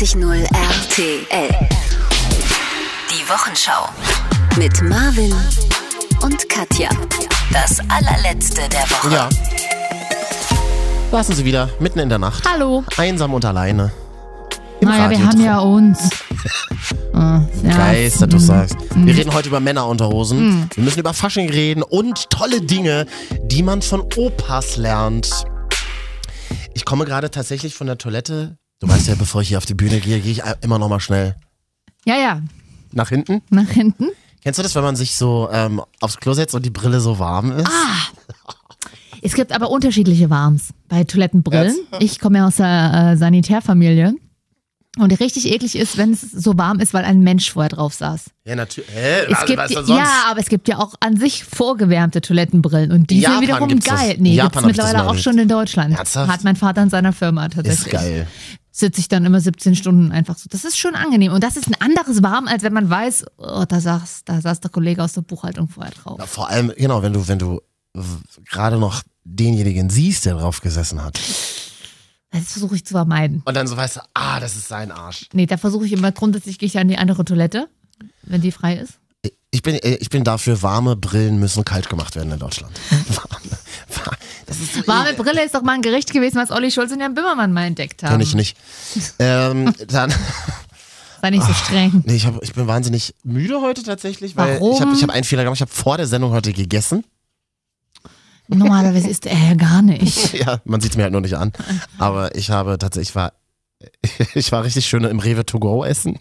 94.0 RTL. Die Wochenschau. Mit Marvin und Katja. Das allerletzte der Woche. Ja. Lassen Sie wieder, mitten in der Nacht. Hallo. Einsam und alleine. Im Naja, wir haben ja uns. Ah, ja. Geist, dass du Mm. sagst. Wir reden heute über Männerunterhosen. Wir müssen über Fasching reden und tolle Dinge, die man von Opas lernt. Ich komme gerade tatsächlich von der Toilette. Du weißt ja, bevor ich hier auf die Bühne gehe, gehe ich immer noch mal schnell Ja, ja. nach hinten. Nach hinten. Kennst du das, wenn man sich so ähm, aufs Klo setzt und die Brille so warm ist? Es gibt aber unterschiedliche Warms bei Toilettenbrillen. Jetzt? Ich komme ja aus der äh, Sanitärfamilie. Und richtig eklig ist, wenn es so warm ist, weil ein Mensch vorher drauf saß. Ja, natürlich. Hä? Es Also, gibt, was denn sonst? ja, aber es gibt ja auch an sich vorgewärmte Toilettenbrillen und die In sind Japan wiederum das. geil. In Nee, Japan ich das mittlerweile auch schon in Deutschland. Ernsthaft? Hat mein Vater in seiner Firma tatsächlich. Ist geil. Sitze ich dann immer 17 Stunden einfach so. Das ist schon angenehm. Und das ist ein anderes Warm, als wenn man weiß, oh, da saß, da saß der Kollege aus der Buchhaltung vorher drauf. Na, vor allem, genau, wenn du, wenn du gerade noch denjenigen siehst, der drauf gesessen hat. Das versuche ich zu vermeiden. Und dann so weißt du, ah, das ist sein Arsch. Nee, da versuche ich immer grundsätzlich, gehe ich an die andere Toilette, wenn die frei ist. Ich bin, äh, ich bin dafür, warme Brillen müssen kalt gemacht werden in Deutschland. Warme- wa- das ist so Warme. Brille ist doch mal ein Gericht gewesen, was Olli Schulz und Jan Bimmermann mal entdeckt haben. Kenn ich nicht. ähm, dann, Sei nicht so streng. nee, ich, hab, ich bin wahnsinnig müde heute tatsächlich, weil Warum? ich habe ich hab einen Fehler gemacht. Ich habe vor der Sendung heute gegessen. Normalerweise ist er ja gar nicht. Ja, man sieht es mir halt nur nicht an. Aber ich habe tatsächlich, ich war, ich war richtig schön im Rewe to go essen.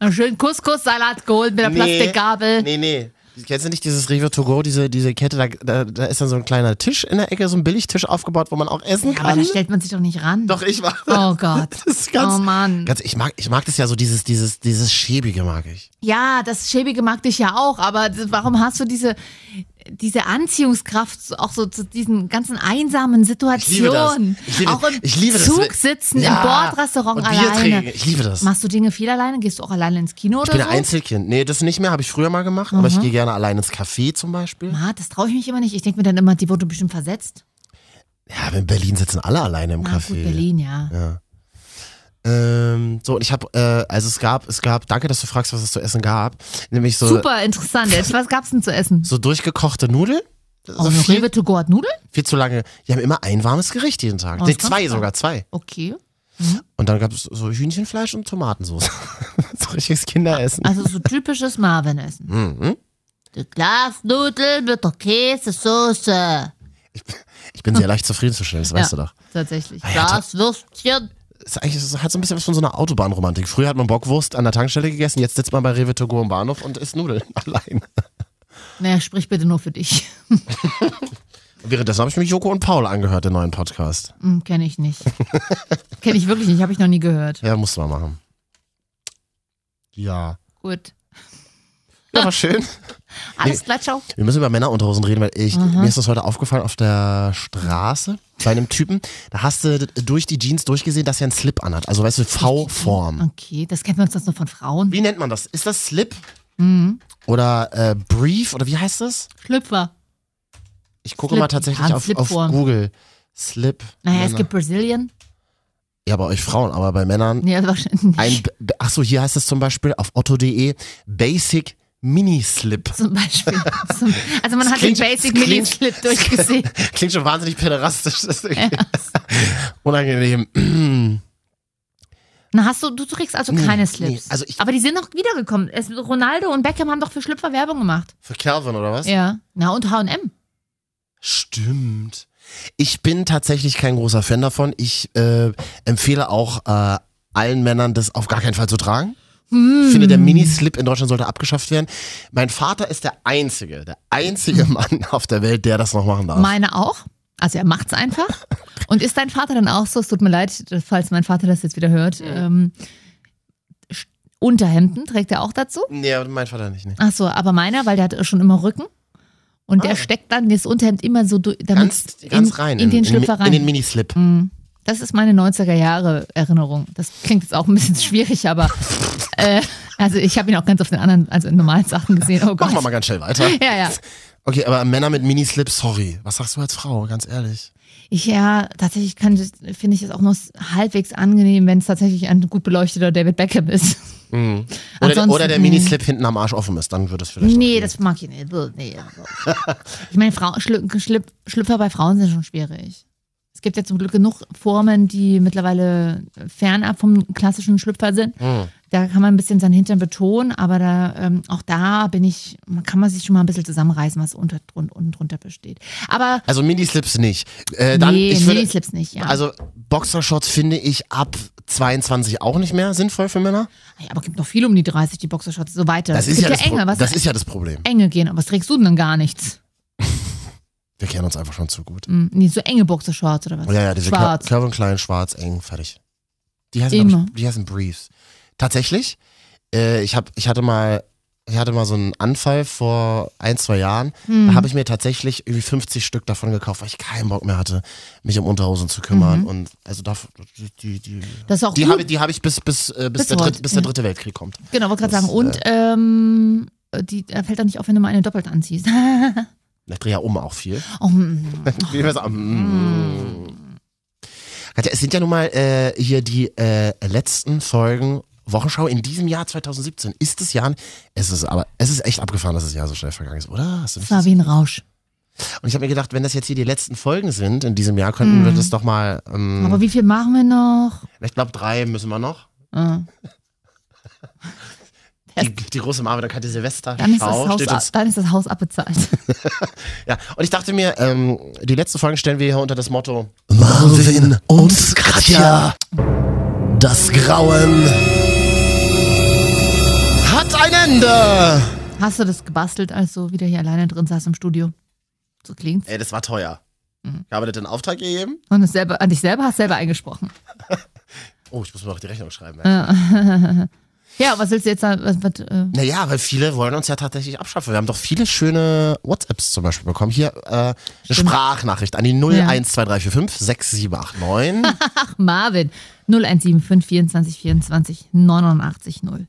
Einen schönen Couscous-Salat geholt mit der Nee. Plastikgabel. Nee, nee. Kennst du nicht dieses Rewe to go, diese, diese Kette, da, da, da ist dann so ein kleiner Tisch in der Ecke, so ein Billigtisch aufgebaut, wo man auch essen Ja, aber kann. da stellt man sich doch nicht ran. Doch, ich war. Oh Gott. Das ist ganz, oh Mann. ganz ich mag, ich mag das ja so, dieses, dieses, dieses Schäbige mag ich. Ja, das Schäbige mag dich ja auch, aber warum hast du diese, diese Anziehungskraft auch so zu diesen ganzen einsamen Situationen? Ich liebe das. auch im Ich liebe das. Zug sitzen, im Bordrestaurant alleine. trinken. Ich liebe das. Machst du Dinge viel alleine? Gehst du auch alleine ins Kino Ich oder bin so? ein Einzelkind. Nee, das nicht mehr, habe ich früher mal gemacht, aber ich gehe gerne allein ins Café zum Beispiel. Ah, das traue ich mich immer nicht. Ich denke mir dann immer, die wurde bestimmt versetzt. Ja, in Berlin sitzen alle alleine im Na Café. gut, Berlin, ja. Ähm, so, und ich habe, äh, also es gab, es gab, danke, dass du fragst, was es zu essen gab. Nämlich so, Super interessant. Jetzt, was gab's denn zu essen? so durchgekochte Nudeln. Oh, So viel, Rewe to go hat Nudeln? viel zu lange. Die haben immer ein warmes Gericht jeden Tag. Oh, nee, zwei sogar, zwei. Okay. Und dann gab es so Hühnchenfleisch und Tomatensauce. so richtiges Kinderessen. Also so typisches Marvin-Essen. Mhm. Die Glasnudeln mit der Käsesoße. Ich bin sehr leicht zufriedenzustellen, das weißt du doch. Tatsächlich. Ja, ta- Glaswürstchen. Es ist eigentlich, es hat so ein bisschen was von so einer Autobahnromantik. Früher hat man Bockwurst an der Tankstelle gegessen, jetzt sitzt man bei Rewe to go am Bahnhof und isst Nudeln allein. Naja, sprich bitte nur für dich. Währenddessen habe ich mir Joko und Paul angehört, den neuen Podcast. Hm, Kenne ich nicht. Kenne ich wirklich nicht, habe ich noch nie gehört. Ja, musste man machen. Ja. Gut. Ja, war schön. Alles klar, ciao. Wir müssen über Männerunterhosen reden, weil ich, mir ist das heute aufgefallen auf der Straße bei einem Typen. Da hast du durch die Jeans durchgesehen, dass er einen Slip anhat. Also weißt du, V-Form. Okay, das kennt man uns das nur von Frauen. Wie nennt man das? Ist das Slip? Mhm. Oder äh, Brief? Oder wie heißt das? Schlüpfer. Ich gucke Slip. mal tatsächlich Ja, auf, auf Slipform. Google. Slip. Naja, es Männer. gibt Brazilian. Ja, bei euch Frauen, aber bei Männern. Nee, wahrscheinlich nicht. Ein, achso, hier heißt es zum Beispiel auf otto.de Basic Mini-Slip. Zum Beispiel. Zum, also man Das hat klingt- den Basic das klingt- Mini-Slip durchgesehen. Klingt schon wahnsinnig päderastisch. Das ist irgendwie unangenehm. Na, hast du, du trägst also Nee, keine nee, Slips. also ich- Aber die sind noch wiedergekommen. Es, Ronaldo und Beckham haben doch für Schlüpfer Werbung gemacht. Für Calvin oder was? Ja. Na, und H&M. Stimmt. Ich bin tatsächlich kein großer Fan davon. Ich äh, empfehle auch äh, allen Männern, das auf gar keinen Fall zu tragen. Ich finde, der Mini-Slip in Deutschland sollte abgeschafft werden. Mein Vater ist der einzige, der einzige Mann auf der Welt, der das noch machen darf. Meine auch. Also er macht's einfach. Und ist dein Vater dann auch so? Es tut mir leid, falls mein Vater das jetzt wieder hört. Ähm, Sch- Unterhemden trägt er auch dazu? nee, mein Vater nicht. Nee. Ach so, aber meiner, weil der hat schon immer Rücken. Und Ah. der steckt dann das Unterhemd immer so durch, damit Ganz, ganz in, rein. in, den Schlüpfer in, rein. in den Mini-Slip. Mhm. Das ist meine 90er Jahre Erinnerung. Das klingt jetzt auch ein bisschen schwierig, aber äh, also ich habe ihn auch ganz auf den anderen, also in normalen Sachen gesehen. Oh. Machen wir mal ganz schnell weiter. Ja, ja. Okay, aber Männer mit Mini-Slip, sorry. Was sagst du als Frau, ganz ehrlich? Ich ja, tatsächlich finde ich es auch noch halbwegs angenehm, wenn es tatsächlich ein gut beleuchteter David Beckham ist. Mhm. Oder, oder der Minislip hinten am Arsch offen ist, dann würde es vielleicht. Nee, das mag ich nicht. Nee. Ich meine, Frau, Schlüpfer bei Frauen sind schon schwierig. Es gibt ja zum Glück genug Formen, die mittlerweile fernab vom klassischen Schlüpfer sind. Mhm. Da kann man ein bisschen seinen Hintern betonen, aber da, ähm, auch da bin ich, man kann man sich schon mal ein bisschen zusammenreißen, was unter, unten drunter besteht. Aber Also Minislips nicht. Äh, dann, nee, ich würde, Minislips nicht, ja. Also Boxershorts finde ich ab 22 auch nicht mehr sinnvoll für Männer. ja, aber es gibt noch viel um die 30, die Boxershorts, so weiter. Das ist, ja ja, das, enge, das ist ja das Problem. enge gehen, aber was trägst du denn gar nichts? Wir kennen uns einfach schon zu gut. Hm, nee, so enge Boxershorts oder was? Ja, ja, diese Schwarz. Calvin Klein, schwarz, eng, fertig. Die heißen, Immer. ich, die heißen Briefs. Tatsächlich, äh, ich, hab, ich hatte mal ich hatte mal so einen Anfall vor ein, zwei Jahren. Hm. Da habe ich mir tatsächlich irgendwie 50 Stück davon gekauft, weil ich keinen Bock mehr hatte, mich um Unterhosen zu kümmern. Mhm. Und also da, die, die, Das ist auch die habe hab ich bis, bis, äh, bis, Bis der, dritte, bis der dritte Weltkrieg kommt. Genau, wollte gerade sagen. Und ähm, die fällt dann nicht auf, wenn du mal eine doppelt anziehst. Ich drehe ja um auch viel. oh, mm. Sagen, mm. Katja, es sind ja nun mal äh, hier die äh, letzten Folgen Wochenschau in diesem Jahr 2017. Ist es Jahr? Es ist aber, es ist echt abgefahren, dass das Jahr so schnell vergangen ist, oder? Hast du war wie ein Rausch. Und ich habe mir gedacht, wenn das jetzt hier die letzten Folgen sind in diesem Jahr, könnten wir das doch mal. Ähm, Aber wie viel machen wir noch? ich glaube, drei müssen wir noch. Ah. Die, die große kann die Silvester Dann, ist das Schau Haus, steht uns. dann ist das Haus abbezahlt. Ja, und ich dachte mir, ähm, die letzte Folge stellen wir hier unter das Motto Marvin und Katja. Das Grauen hat ein Ende. Hast du das gebastelt, als du wieder hier alleine drin saß im Studio? So klingt's. Ey, das war teuer. Mhm. Ich habe das in Auftrag gegeben. Und es selber, an dich selber hast selber eingesprochen. Oh, ich muss mir noch die Rechnung schreiben. Ey. Ja, was willst du jetzt sagen? Was, was, äh, Naja, weil viele wollen uns ja tatsächlich abschaffen. Wir haben doch viele schöne WhatsApps zum Beispiel bekommen. Hier äh, eine Sprachnachricht an die 012345 6789. ach, Marvin. 0175 24 24 89 0.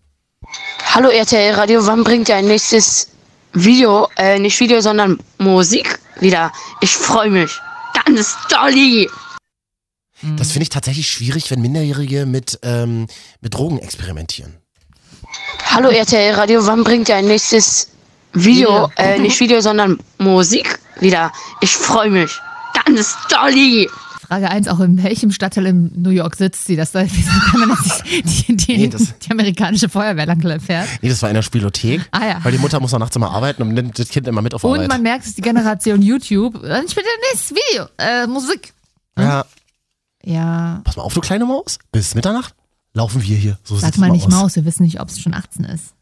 Hallo RTL Radio, wann bringt ihr ein nächstes Video, äh, nicht Video, sondern Musik wieder? Ich freue mich. Ganz dolly. Das finde ich tatsächlich schwierig, wenn Minderjährige mit, ähm, mit Drogen experimentieren. Hallo RTL Radio, wann bringt ihr ein nächstes Video, äh, nicht Video, sondern Musik wieder? Ich freue mich. Ganz dolly. Frage 1, auch in welchem Stadtteil in New York sitzt sie? Das wieso kann man das die, die, Nee, das- die amerikanische Feuerwehr lang fährt. Nee, das war in der Spielothek. Ah, ja. Weil die Mutter muss noch nachts immer arbeiten und nimmt das Kind immer mit auf Und Arbeit. man merkt, es ist die Generation YouTube. Dann spielt der nächstes Video. Äh, Musik. ja. Ja, Pass mal auf, du kleine Maus. Bis Mitternacht laufen wir hier. So sag mal nicht aus. Maus, wir wissen nicht, ob es schon 18 ist.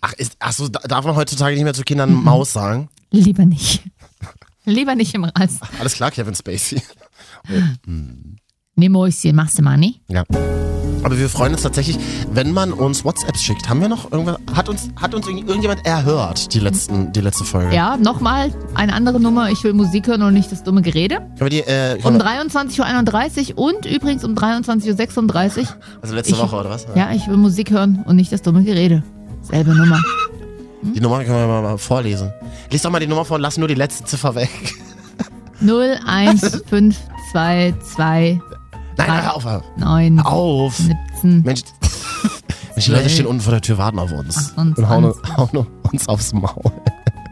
Ach, ist, ach so, da- darf man heutzutage nicht mehr zu Kindern Mhm. Maus sagen? Lieber nicht. Lieber nicht im Rest. Alles klar, Kevin Spacey. Nee, Mäuschen, machst du mal nicht. Ja. Aber wir freuen uns tatsächlich, wenn man uns WhatsApps schickt. Haben wir noch irgendwas? Hat uns, hat uns irgend- irgendjemand erhört, die, letzten, die letzte Folge? Ja, nochmal eine andere Nummer. Ich will Musik hören und nicht das dumme Gerede. Die, äh, Um können wir, 23.31 Uhr und übrigens um 23.36 Uhr. also letzte ich- Woche oder was? Ja, ich will Musik hören und nicht das dumme Gerede. Selbe Nummer. Die Nummer können wir mal, mal vorlesen. Lies doch mal die Nummer vor und lass nur die letzte Ziffer weg. 01522 Nein, nein, auf. Hör 9 auf. 17. Mensch, Mensch, die Leute stehen unten vor der Tür, warten auf uns. 28. Und hauen, hauen uns aufs Maul.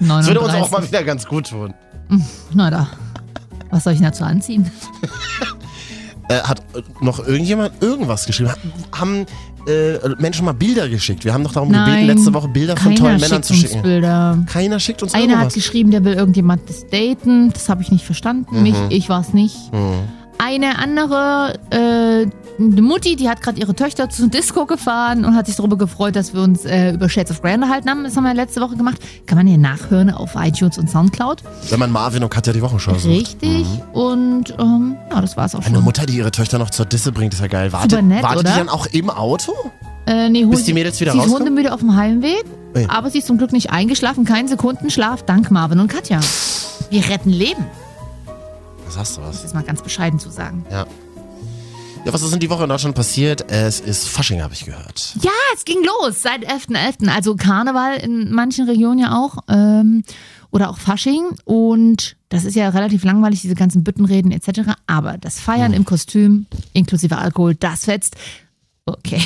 Das würde uns auch mal 39. wieder ganz gut tun. Na da. Was soll ich denn dazu anziehen? Äh, hat äh, noch irgendjemand irgendwas geschrieben? Haben äh, Menschen mal Bilder geschickt? Wir haben doch darum gebeten, letzte Woche Bilder von tollen Männern schickt zu uns schicken. Bilder. Keiner schickt uns Einer hat irgendwas. geschrieben, der will irgendjemanden daten. Das habe ich nicht verstanden. Mich, ich war es nicht. Hm. Eine andere äh, eine Mutti, die hat gerade ihre Töchter zur Disco gefahren und hat sich darüber gefreut, dass wir uns äh, über Shades of Grey unterhalten haben. Das haben wir letzte Woche gemacht. Kann man hier nachhören auf iTunes und Soundcloud. Wenn man Marvin und Katja die Wochenschau sucht. Richtig. Und ähm, ja, das war's auch Eine schon. Mutter, die ihre Töchter noch zur Disse bringt, ist ja geil. Wartet, Super nett, wartet oder? die dann auch im Auto? Äh, nee, Bis die sie- Mädels wieder Sie ist rauskommen? hundemüde auf dem Heimweg, Ui. aber sie ist zum Glück nicht eingeschlafen. Kein Sekundenschlaf, dank Marvin und Katja. Wir retten Leben. Was hast du Das was? ist mal ganz bescheiden zu sagen. Ja. Ja, was ist in die Woche in Deutschland passiert? Es ist Fasching, habe ich gehört. Ja, es ging los seit 11.11., also Karneval in manchen Regionen ja auch. Ähm, oder auch Fasching. Und das ist ja relativ langweilig, diese ganzen Büttenreden etc. Aber das Feiern im Kostüm, inklusive Alkohol, das fetzt. Okay.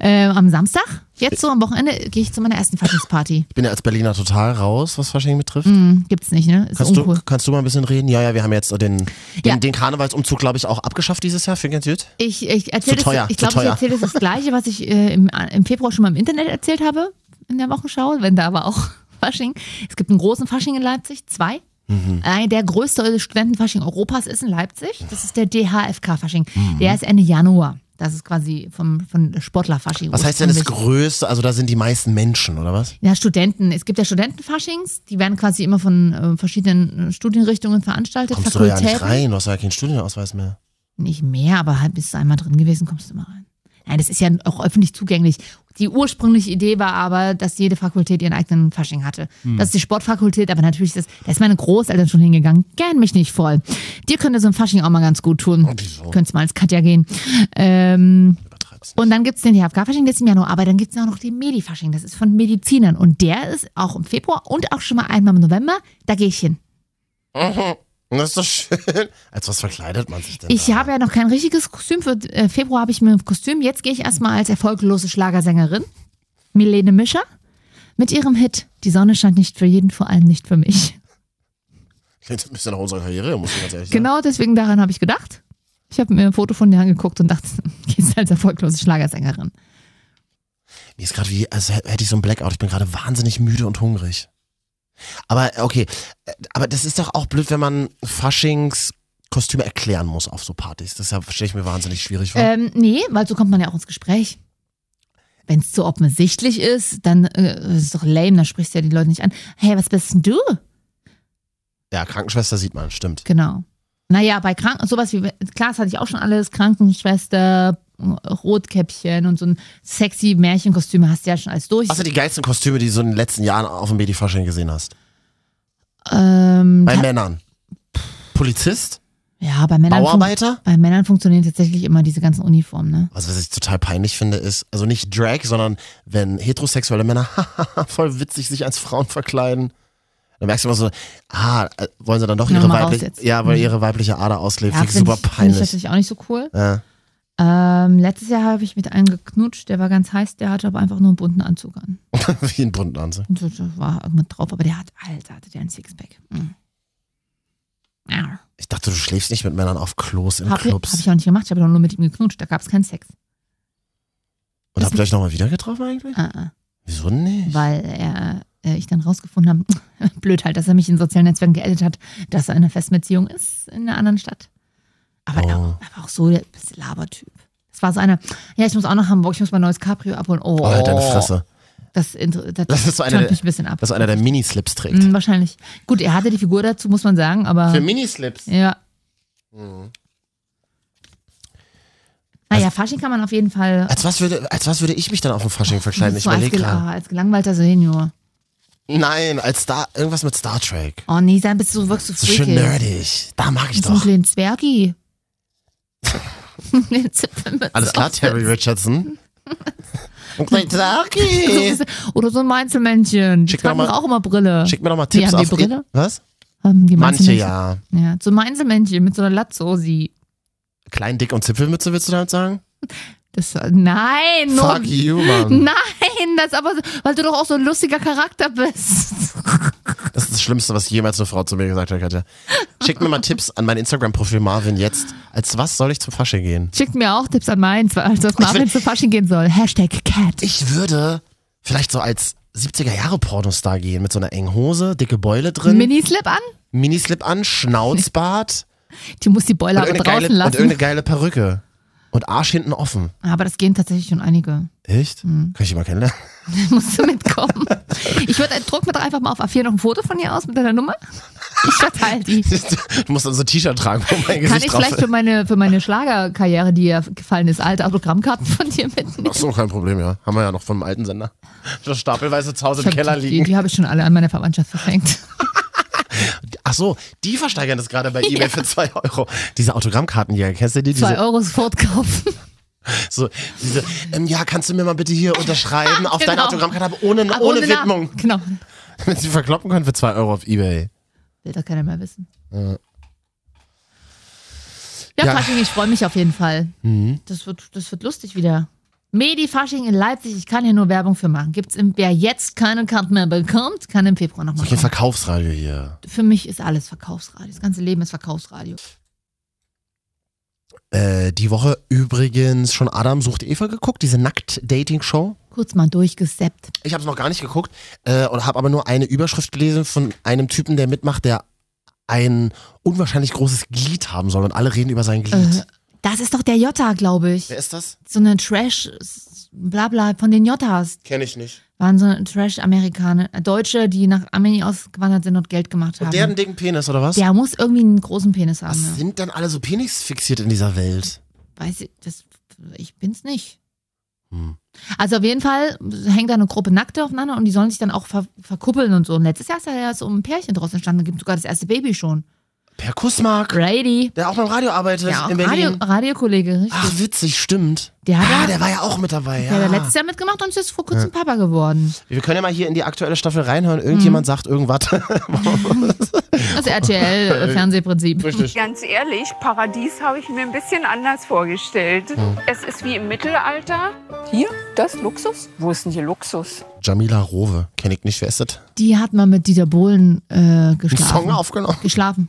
Ähm, am Samstag, jetzt so am Wochenende, gehe ich zu meiner ersten Faschingsparty. Ich bin ja als Berliner total raus, was Fasching betrifft. Hm, gibt's nicht, ne? Ist Kannst, du, kannst du mal ein bisschen reden? Ja, ja, wir haben jetzt den, den, Ja. den Karnevalsumzug, glaube ich, auch abgeschafft dieses Jahr. Finde ich ganz gut. Ich, ich erzähle teuer, das, ich zu glaube, ich teuer. erzähle das, das Gleiche, was ich äh, im, im Februar schon mal im Internet erzählt habe, in der Wochenschau, wenn da aber auch Fasching. Es gibt einen großen Fasching in Leipzig, zwei. Mhm. Äh, der größte Studentenfasching Europas ist in Leipzig. Das ist der DHFK-Fasching. Mhm. Der ist Ende Januar. Das ist quasi vom, von Sportlerfasching. Was heißt denn das. Größte? Also da sind die meisten Menschen, oder was? Ja, Studenten. Es gibt ja Studentenfaschings, die werden quasi immer von äh, verschiedenen äh, Studienrichtungen veranstaltet. Kommst du da ja nicht Fakultäten. rein, du hast ja keinen Studienausweis mehr. Nicht mehr, aber halt bist du einmal drin gewesen, kommst du mal rein. Nein, das ist ja auch öffentlich zugänglich. Die ursprüngliche Idee war aber, dass jede Fakultät ihren eigenen Fasching hatte. Das ist die Sportfakultät, aber natürlich ist das, da ist meine Großeltern schon hingegangen. Gern mich nicht voll. Dir könnte so ein Fasching auch mal ganz gut tun. wieso? Könntest mal als Katja gehen. Ähm, und dann gibt's den DHFK-Fasching, der ist im Januar, aber dann gibt's auch noch den Medi-Fasching, das ist von Medizinern. Und der ist auch im Februar und auch schon mal einmal im November. Da gehe ich hin. Das ist doch schön. Als was verkleidet man sich denn? Ich da? habe ja noch kein richtiges Kostüm. Für äh, Februar habe ich mir ein Kostüm. Jetzt gehe ich erstmal als erfolglose Schlagersängerin. Milene Mischer mit ihrem Hit Die Sonne scheint nicht für jeden, vor allem nicht für mich. Klingt ein bisschen nach unserer Karriere, muss ich ganz ehrlich sagen. Genau deswegen daran habe ich gedacht. Ich habe mir ein Foto von dir angeguckt und dachte, gehst als erfolglose Schlagersängerin. Mir ist gerade wie, als hätte ich so ein Blackout. Ich bin gerade wahnsinnig müde und hungrig. Aber okay, aber das ist doch auch blöd, wenn man Faschingskostüme erklären muss auf so Partys. Das stelle ich mir wahnsinnig schwierig vor. Ähm, nee, weil so kommt man ja auch ins Gespräch. Wenn es zu offensichtlich ist, dann äh, ist es doch lame, dann sprichst du ja die Leute nicht an. Hey, was bist denn du? ja, Krankenschwester sieht man, stimmt. Genau. Naja, bei Kranken, sowas wie, klar, das hatte ich auch schon alles, Krankenschwester, Rotkäppchen und so ein sexy Märchenkostüme hast du ja schon alles durch. Was sind die geilsten Kostüme, die du so in den letzten Jahren auf dem Babyfasching gesehen hast? ähm, Bei Männern. Polizist? ja, bei Männern, Bauarbeiter? bei Männern funktionieren tatsächlich immer diese ganzen Uniformen, ne? Also was ich total peinlich finde, ist, also nicht Drag, sondern wenn heterosexuelle Männer voll witzig sich als Frauen verkleiden. Dann merkst du immer so, ah, äh, wollen sie dann doch ihre jetzt. ja, weil Mhm. ihre weibliche Ader auslebt. Ja, Finde ich super ich, find ich peinlich. tatsächlich auch nicht so cool. Ja. Ähm, letztes Jahr habe ich mit einem geknutscht, der war ganz heiß, der hatte aber einfach nur einen bunten Anzug an. Wie ein bunten Anzug. Und so, so war irgendwas drauf, aber der hat, Alter, hatte der ein Sixpack. Mhm. Ja. Ich dachte, du schläfst nicht mit Männern auf Klos in Hab, Clubs. hab ich auch nicht gemacht, ich habe doch nur mit ihm geknutscht, da gab es keinen Sex. Und habt ihr euch nochmal wieder getroffen eigentlich? Äh, äh. Wieso nicht? weil er, äh, ich dann rausgefunden habe, blöd halt, dass er mich in sozialen Netzwerken geedit hat, dass er in einer festen Beziehung ist in einer anderen Stadt. Aber Oh. er war auch so der Labertyp. Das war so einer, ja, ich muss auch nach Hamburg, ich muss mein neues Cabrio abholen. Oh, Oh, deine Fresse. Das, das, Das ist so der- mich ein bisschen ab. Dass einer der Minislips trägt. Mhm, wahrscheinlich. Gut, er hatte die Figur dazu, muss man sagen, aber. Für Minislips. ja. Mhm. Naja, Fasching kann man auf jeden Fall. Als was, würde, als was würde ich mich dann auf dem Fasching verkleiden? Ich so als, überlege gel gerade. als gelangweilter Senior. Nein, als Star, irgendwas mit Star Trek. Oh nee, dann bist du wirklich so So freaky. schön nerdig. Da mag ich So ein doch. kleinen Zwergi. Alles klar, Terry Richardson. Mein Zaki. Oder so ein Einzelmännchen. Die Schick tragen mal- auch immer Brille. Schick mir doch mal Die Tipps haben die auf Brille? Was? Ähm, die Manche ja. Ja, so ein Einzelmännchen mit so einer Latzosi. Klein, dick und Zipfelmütze, willst du damit sagen? Das, nein, Fuck you, Mann. Nein, das aber, so- weil du doch auch so ein lustiger Charakter bist. Das ist das Schlimmste, was jemals eine Frau zu mir gesagt hat, Katja. Schick mir mal Tipps an mein Instagram-Profil Marvin jetzt. Als was soll ich zum Fasching gehen? Schickt mir auch Tipps an meins, als auf Marvin will- zu Fasching gehen soll. Hashtag Cat. Ich würde vielleicht so als 70er-Jahre-Pornostar gehen, mit so einer engen Hose, dicke Beule drin, Minislip an? Minislip an, Schnauzbart Die muss die und aber draußen geile, und lassen. irgendeine geile Perücke. Und Arsch hinten offen. Aber das gehen tatsächlich schon einige. Echt? Mhm. Kann ich die mal kennenlernen? Musst du mitkommen. Ich würde, druck mir doch einfach mal auf A4 noch ein Foto von dir aus mit deiner Nummer. Ich verteile die. Du musst dann so ein T-Shirt tragen, wo mein Kann Gesicht ich drauf vielleicht für meine, für meine Schlagerkarriere, die ja gefallen ist, alte Autogrammkarten von dir mitnehmen? Ach so, kein Problem, ja. Haben wir ja noch vom alten Sender. Das stapelweise zu Hause im Keller die, liegen. die habe ich schon alle an meine Verwandtschaft verschenkt. Ach so, die versteigern das gerade bei eBay für zwei Euro. Diese Autogrammkarten hier, kennst du die? Zwei Diese, Euro sofort kaufen. so, diese, ähm, ja, kannst du mir mal bitte hier unterschreiben auf deine Genau. Autogrammkarte, aber ohne, Aber ohne, Namen. Widmung. Genau. Wenn sie verkloppen können für 2 Euro auf Ebay. Will doch keiner mehr wissen. Ja. Ja, Ja. Fasching, ich freue mich auf jeden Fall. Mhm. Das wird, das wird lustig wieder. Medi-Fasching in Leipzig, ich kann hier nur Werbung für machen. Gibt's im, wer jetzt keine Karten mehr bekommt, kann im Februar nochmal kommen. Verkaufsradio hier. Für mich ist alles Verkaufsradio. Das ganze Leben ist Verkaufsradio. Äh, die Woche übrigens schon Adam sucht Eva geguckt, diese Nackt-Dating-Show. Kurz mal durchgeseppt. Ich habe es noch gar nicht geguckt äh, und habe aber nur eine Überschrift gelesen von einem Typen, der mitmacht, der ein unwahrscheinlich großes Glied haben soll und alle reden über sein Glied. Das ist doch der Jota, glaube ich. Wer ist das? So eine Trash, blabla, von den Jotas. Kenne ich nicht. Waren so Trash-Amerikaner, äh, Deutsche, die nach Armenien ausgewandert sind und Geld gemacht haben. Und der hat einen dicken Penis, oder was? der muss irgendwie einen großen Penis haben. was Ja. sind denn alle so penisfixiert in dieser Welt? Weiß ich, das, ich bin's nicht. Hm. Also auf jeden Fall hängt da eine Gruppe Nackte aufeinander und die sollen sich dann auch ver verkuppeln und so. Und letztes Jahr ist da ja so ein Pärchen draus entstanden. Da gibt sogar das erste Baby schon. Per Kussmark, Brady. der auch beim Radio arbeitet Ja, auch in Berlin. Radio, Radiokollege, richtig. Ach, witzig, stimmt. Der hat ah, ja- der war ja auch mit dabei. Der Ja. hat letztes Jahr mitgemacht und ist jetzt vor kurzem Papa geworden. Wir können ja mal hier in die aktuelle Staffel reinhören. Irgendjemand Mhm. sagt irgendwas. Das RTL-Fernsehprinzip. Richtig. Ganz ehrlich, Paradies habe ich mir ein bisschen anders vorgestellt. Es ist wie im Mittelalter. Hier, das Luxus? Wo ist denn hier Luxus? Jamila Rowe, kenne ich nicht. Wer ist das? Die hat mal mit Dieter Bohlen äh, Einen geschlafen. Song aufgenommen. Geschlafen.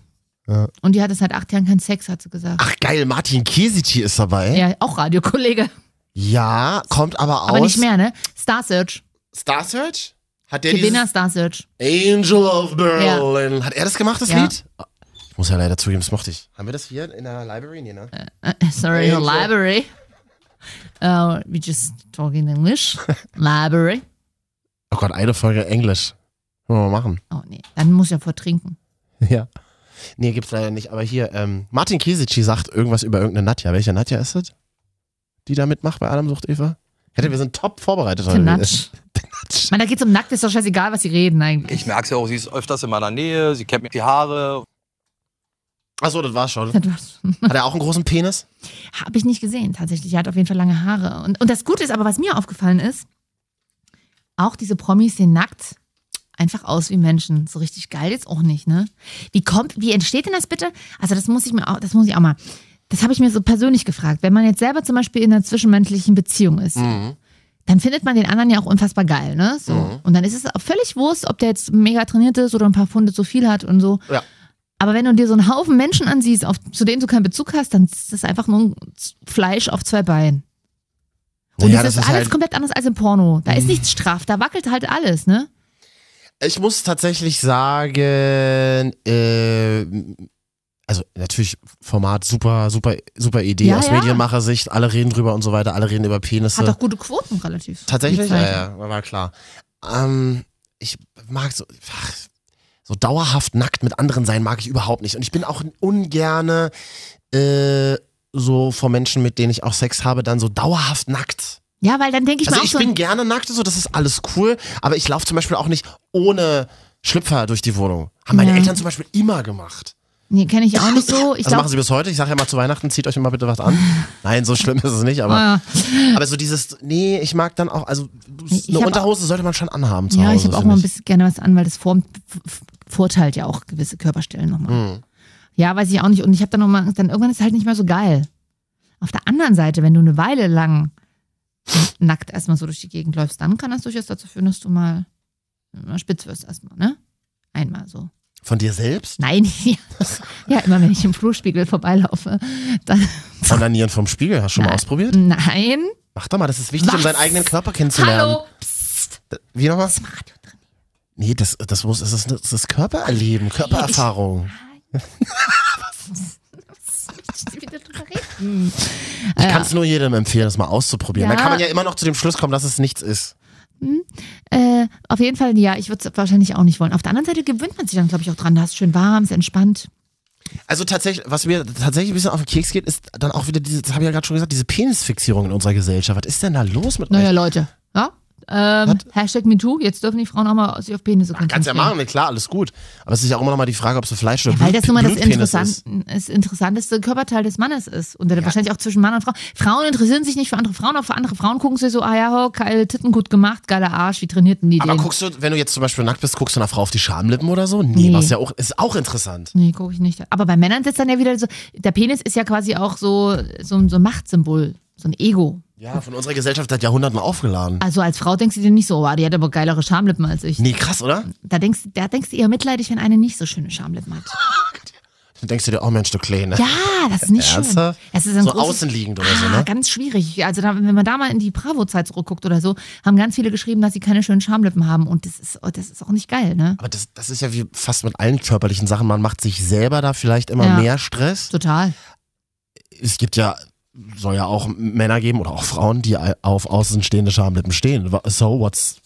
Ja. Und die hatte seit acht Jahren keinen Sex, hat sie gesagt. Ach geil, Martin Kesici ist dabei. Ja, auch Radiokollege. Ja, kommt aber aus. Aber nicht mehr, ne? Star Search. Star Search? Hat der Gewinner Star Search. Angel of Berlin. Hat er das gemacht, das Ja. Lied? Ich muss ja leider zugeben, das mochte ich. Haben wir das hier in der Library? Nee, ne? Uh, sorry, Angel. library. Uh, we just talk in English. library. Oh Gott, eine Folge Englisch. Wollen wir mal machen. Oh nee, dann muss ich ja vortrinken. Ja. Nee, gibt's leider nicht. Aber hier, ähm, Martin Kesici sagt irgendwas über irgendeine Nadja. Welche Nadja ist das? Die da mitmacht bei Adam sucht Eva? Hätte, wir sind top vorbereitet Der heute. Natsch. Man, da geht's um nackt, ist doch scheißegal, was sie reden eigentlich. Ich merke es ja auch, sie ist öfters in meiner Nähe, sie kennt mir die Haare. Achso, das war's schon. Das Hat er auch einen großen Penis? Habe ich nicht gesehen, tatsächlich. Er hat auf jeden Fall lange Haare. Und, und das Gute ist aber, was mir aufgefallen ist, auch diese Promis sehen nackt einfach aus wie Menschen. So richtig geil jetzt auch nicht, ne? Wie kommt, wie entsteht denn das bitte? Also das muss ich mir auch, das muss ich auch mal. Das habe ich mir so persönlich gefragt. Wenn man jetzt selber zum Beispiel in einer zwischenmenschlichen Beziehung ist, Mhm. dann findet man den anderen ja auch unfassbar geil, ne? So. Mhm. Und dann ist es auch völlig wurscht, ob der jetzt mega trainiert ist oder ein paar Funde zu viel hat und so. Ja. Aber wenn du dir so einen Haufen Menschen ansiehst, auf, zu denen du keinen Bezug hast, dann ist das einfach nur ein Fleisch auf zwei Beinen. Und Ja, das, das ist ist alles halt- komplett anders als im Porno. Da ist nichts straff, da wackelt halt alles, ne? Ich muss tatsächlich sagen, äh, also natürlich Format super, super, super Idee Ja, aus ja. Medienmachersicht. Alle reden drüber und so weiter, alle reden über Penisse. Hat auch gute Quoten relativ. Tatsächlich? Ja, ja, war klar. Ähm, ich mag so, ach, so dauerhaft nackt mit anderen sein mag ich überhaupt nicht. Und ich bin auch ungerne äh, so vor Menschen, mit denen ich auch Sex habe, dann so dauerhaft nackt. Ja, weil dann denke ich Also auch ich so. bin gerne nackt, so das ist alles cool, aber ich laufe zum Beispiel auch nicht ohne Schlüpfer durch die Wohnung. Haben meine Ja. Eltern zum Beispiel immer gemacht. nee, kenne ich auch nicht so. Ich Also machen sie bis heute. Ich sage ja mal zu Weihnachten, zieht euch immer bitte was an. Nein, so schlimm ist es nicht, aber, Ah, aber so dieses, nee, ich mag dann auch, also Ich eine Unterhose sollte man schon anhaben zu ja, Hause. ich habe auch mal ein bisschen gerne was an, weil das formt, vorteilt ja auch gewisse Körperstellen nochmal. Hm. Ja, weiß ich auch nicht. Und ich habe dann nochmal, dann irgendwann ist es halt nicht mehr so geil. Auf der anderen Seite, wenn du eine Weile lang nackt erstmal so durch die Gegend läufst, dann kann das durchaus dazu führen, dass du mal, mal spitz wirst erstmal, ne? Einmal so. Von dir selbst? Nein, ja. ja, immer wenn ich im Flurspiegel vorbeilaufe, dann. Onanieren vom Spiegel, hast du schon mal Nein. ausprobiert? Nein. Mach doch mal, das ist wichtig, um Was? seinen eigenen Körper kennenzulernen. Hallo. Psst. Wie nochmal? Das Radio drin. Nee, das, das muss, das ist, das ist Körpererleben, Körpererfahrung. Ich wieder drüber reden. Ich kann es nur jedem empfehlen, das mal auszuprobieren. Ja. Dann kann man ja immer noch zu dem Schluss kommen, dass es nichts ist. Äh, auf jeden Fall, ja, ich würde es wahrscheinlich auch nicht wollen. Auf der anderen Seite gewöhnt man sich dann, glaube ich, auch dran. Da ist es schön warm, ist entspannt. Also tatsächlich, was mir tatsächlich ein bisschen auf den Keks geht, ist dann auch wieder diese, das habe ich ja gerade schon gesagt, diese Penisfixierung in unserer Gesellschaft. Was ist denn da los mit Naja, euch? Leute, ja, Ähm, Hashtag MeToo, jetzt dürfen die Frauen auch mal sich auf Penisse konzentrieren. Kannst ja machen, ne, klar, alles gut. Aber es ist ja auch immer noch mal die Frage, ob so Fleisch oder weil Blut, das nun mal das, Blutpenis ist. das interessanteste Körperteil des Mannes ist. Und dann wahrscheinlich auch zwischen Mann und Frau. Frauen interessieren sich nicht für andere Frauen, auch für andere Frauen gucken sie so, ah ja, ho, geile Titten, gut gemacht, geiler Arsch, wie trainierten die Aber den? guckst du, wenn du jetzt zum Beispiel nackt bist, guckst du einer Frau auf die Schamlippen oder so? Nee, Nee. was ja auch, ist auch interessant. Nee, gucke ich nicht. Aber bei Männern sitzt dann ja wieder so, der Penis ist ja quasi auch so, so, so ein Machtsymbol, so ein Ego. Ja, von unserer Gesellschaft seit Jahrhunderten aufgeladen. Also als Frau denkst du dir nicht so, oh, die hat aber geilere Schamlippen als ich. Nee, krass, oder? Da denkst, da denkst du eher mitleidig, wenn eine nicht so schöne Schamlippen hat. Dann denkst du dir, oh Mensch, du Kleine. Ja, das ist nicht schön. Ernsthaft? Das ist ein So großes- außenliegend oder so, Ah, ne? Ganz schwierig. Also da, wenn man da mal in die Bravo-Zeit zurückguckt oder so, haben ganz viele geschrieben, dass sie keine schönen Schamlippen haben. Und das ist, oh, das ist auch nicht geil, ne? Aber das, das ist ja wie fast mit allen körperlichen Sachen. Man macht sich selber da vielleicht immer Ja. mehr Stress. Total. Es gibt ja, soll ja auch Männer geben oder auch Frauen, die auf außenstehende Schamlippen stehen. So, what's,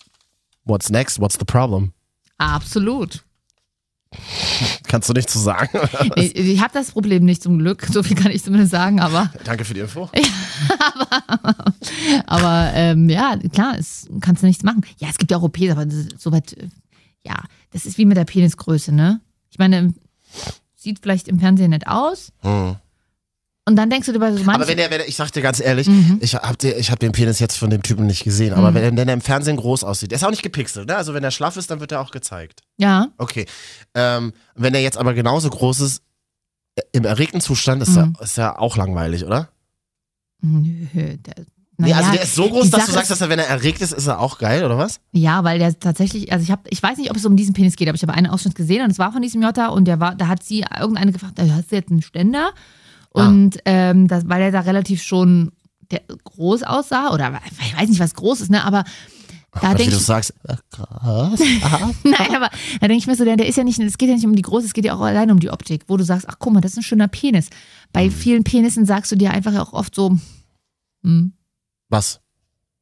what's next? What's the problem? Absolut. Kannst du nicht zu sagen? Ich, ich habe das Problem nicht zum Glück. So viel kann ich zumindest sagen. Aber, Danke für die Info. aber ähm, ja, klar, es kannst du nichts machen. Ja, es gibt ja auch OPs, aber soweit, äh, ja, das ist wie mit der Penisgröße, ne? Ich meine, sieht vielleicht im Fernsehen nicht aus. Hm. Und dann denkst du dir bei so manchen, Aber wenn der, wenn der, ich sag dir ganz ehrlich, Mhm. ich hab, ich hab den Penis jetzt von dem Typen nicht gesehen, aber wenn, wenn er im Fernsehen groß aussieht, der ist auch nicht gepixelt, ne? Also wenn er schlaff ist, dann wird er auch gezeigt. ja, Okay. Ähm, wenn er jetzt aber genauso groß ist, äh, im erregten Zustand, ist, Mhm. er, ist er auch langweilig, oder? Nö, der, Nee, naja, also der ist so groß, dass du sagst, dass er, wenn er erregt ist, ist er auch geil, oder was? Ja, weil der tatsächlich, also ich habe, ich weiß nicht, ob es um diesen Penis geht, aber ich habe einen Ausschnitt gesehen und es war von diesem Jota und der war, da hat sie irgendeine gefragt, "Äh, hast du jetzt einen Ständer? Ah. Und ähm, das, weil er da relativ schon groß aussah oder ich weiß nicht, was groß ist, ne? Aber da denke du ich, sagst, äh, krass. Nein, aber da denke ich mir so, der, der ist ja nicht, es geht ja nicht um die Größe, es geht ja auch allein um die Optik, wo du sagst, ach guck mal, das ist ein schöner Penis. Bei Mhm. vielen Penissen sagst du dir einfach auch oft so, hm, Was?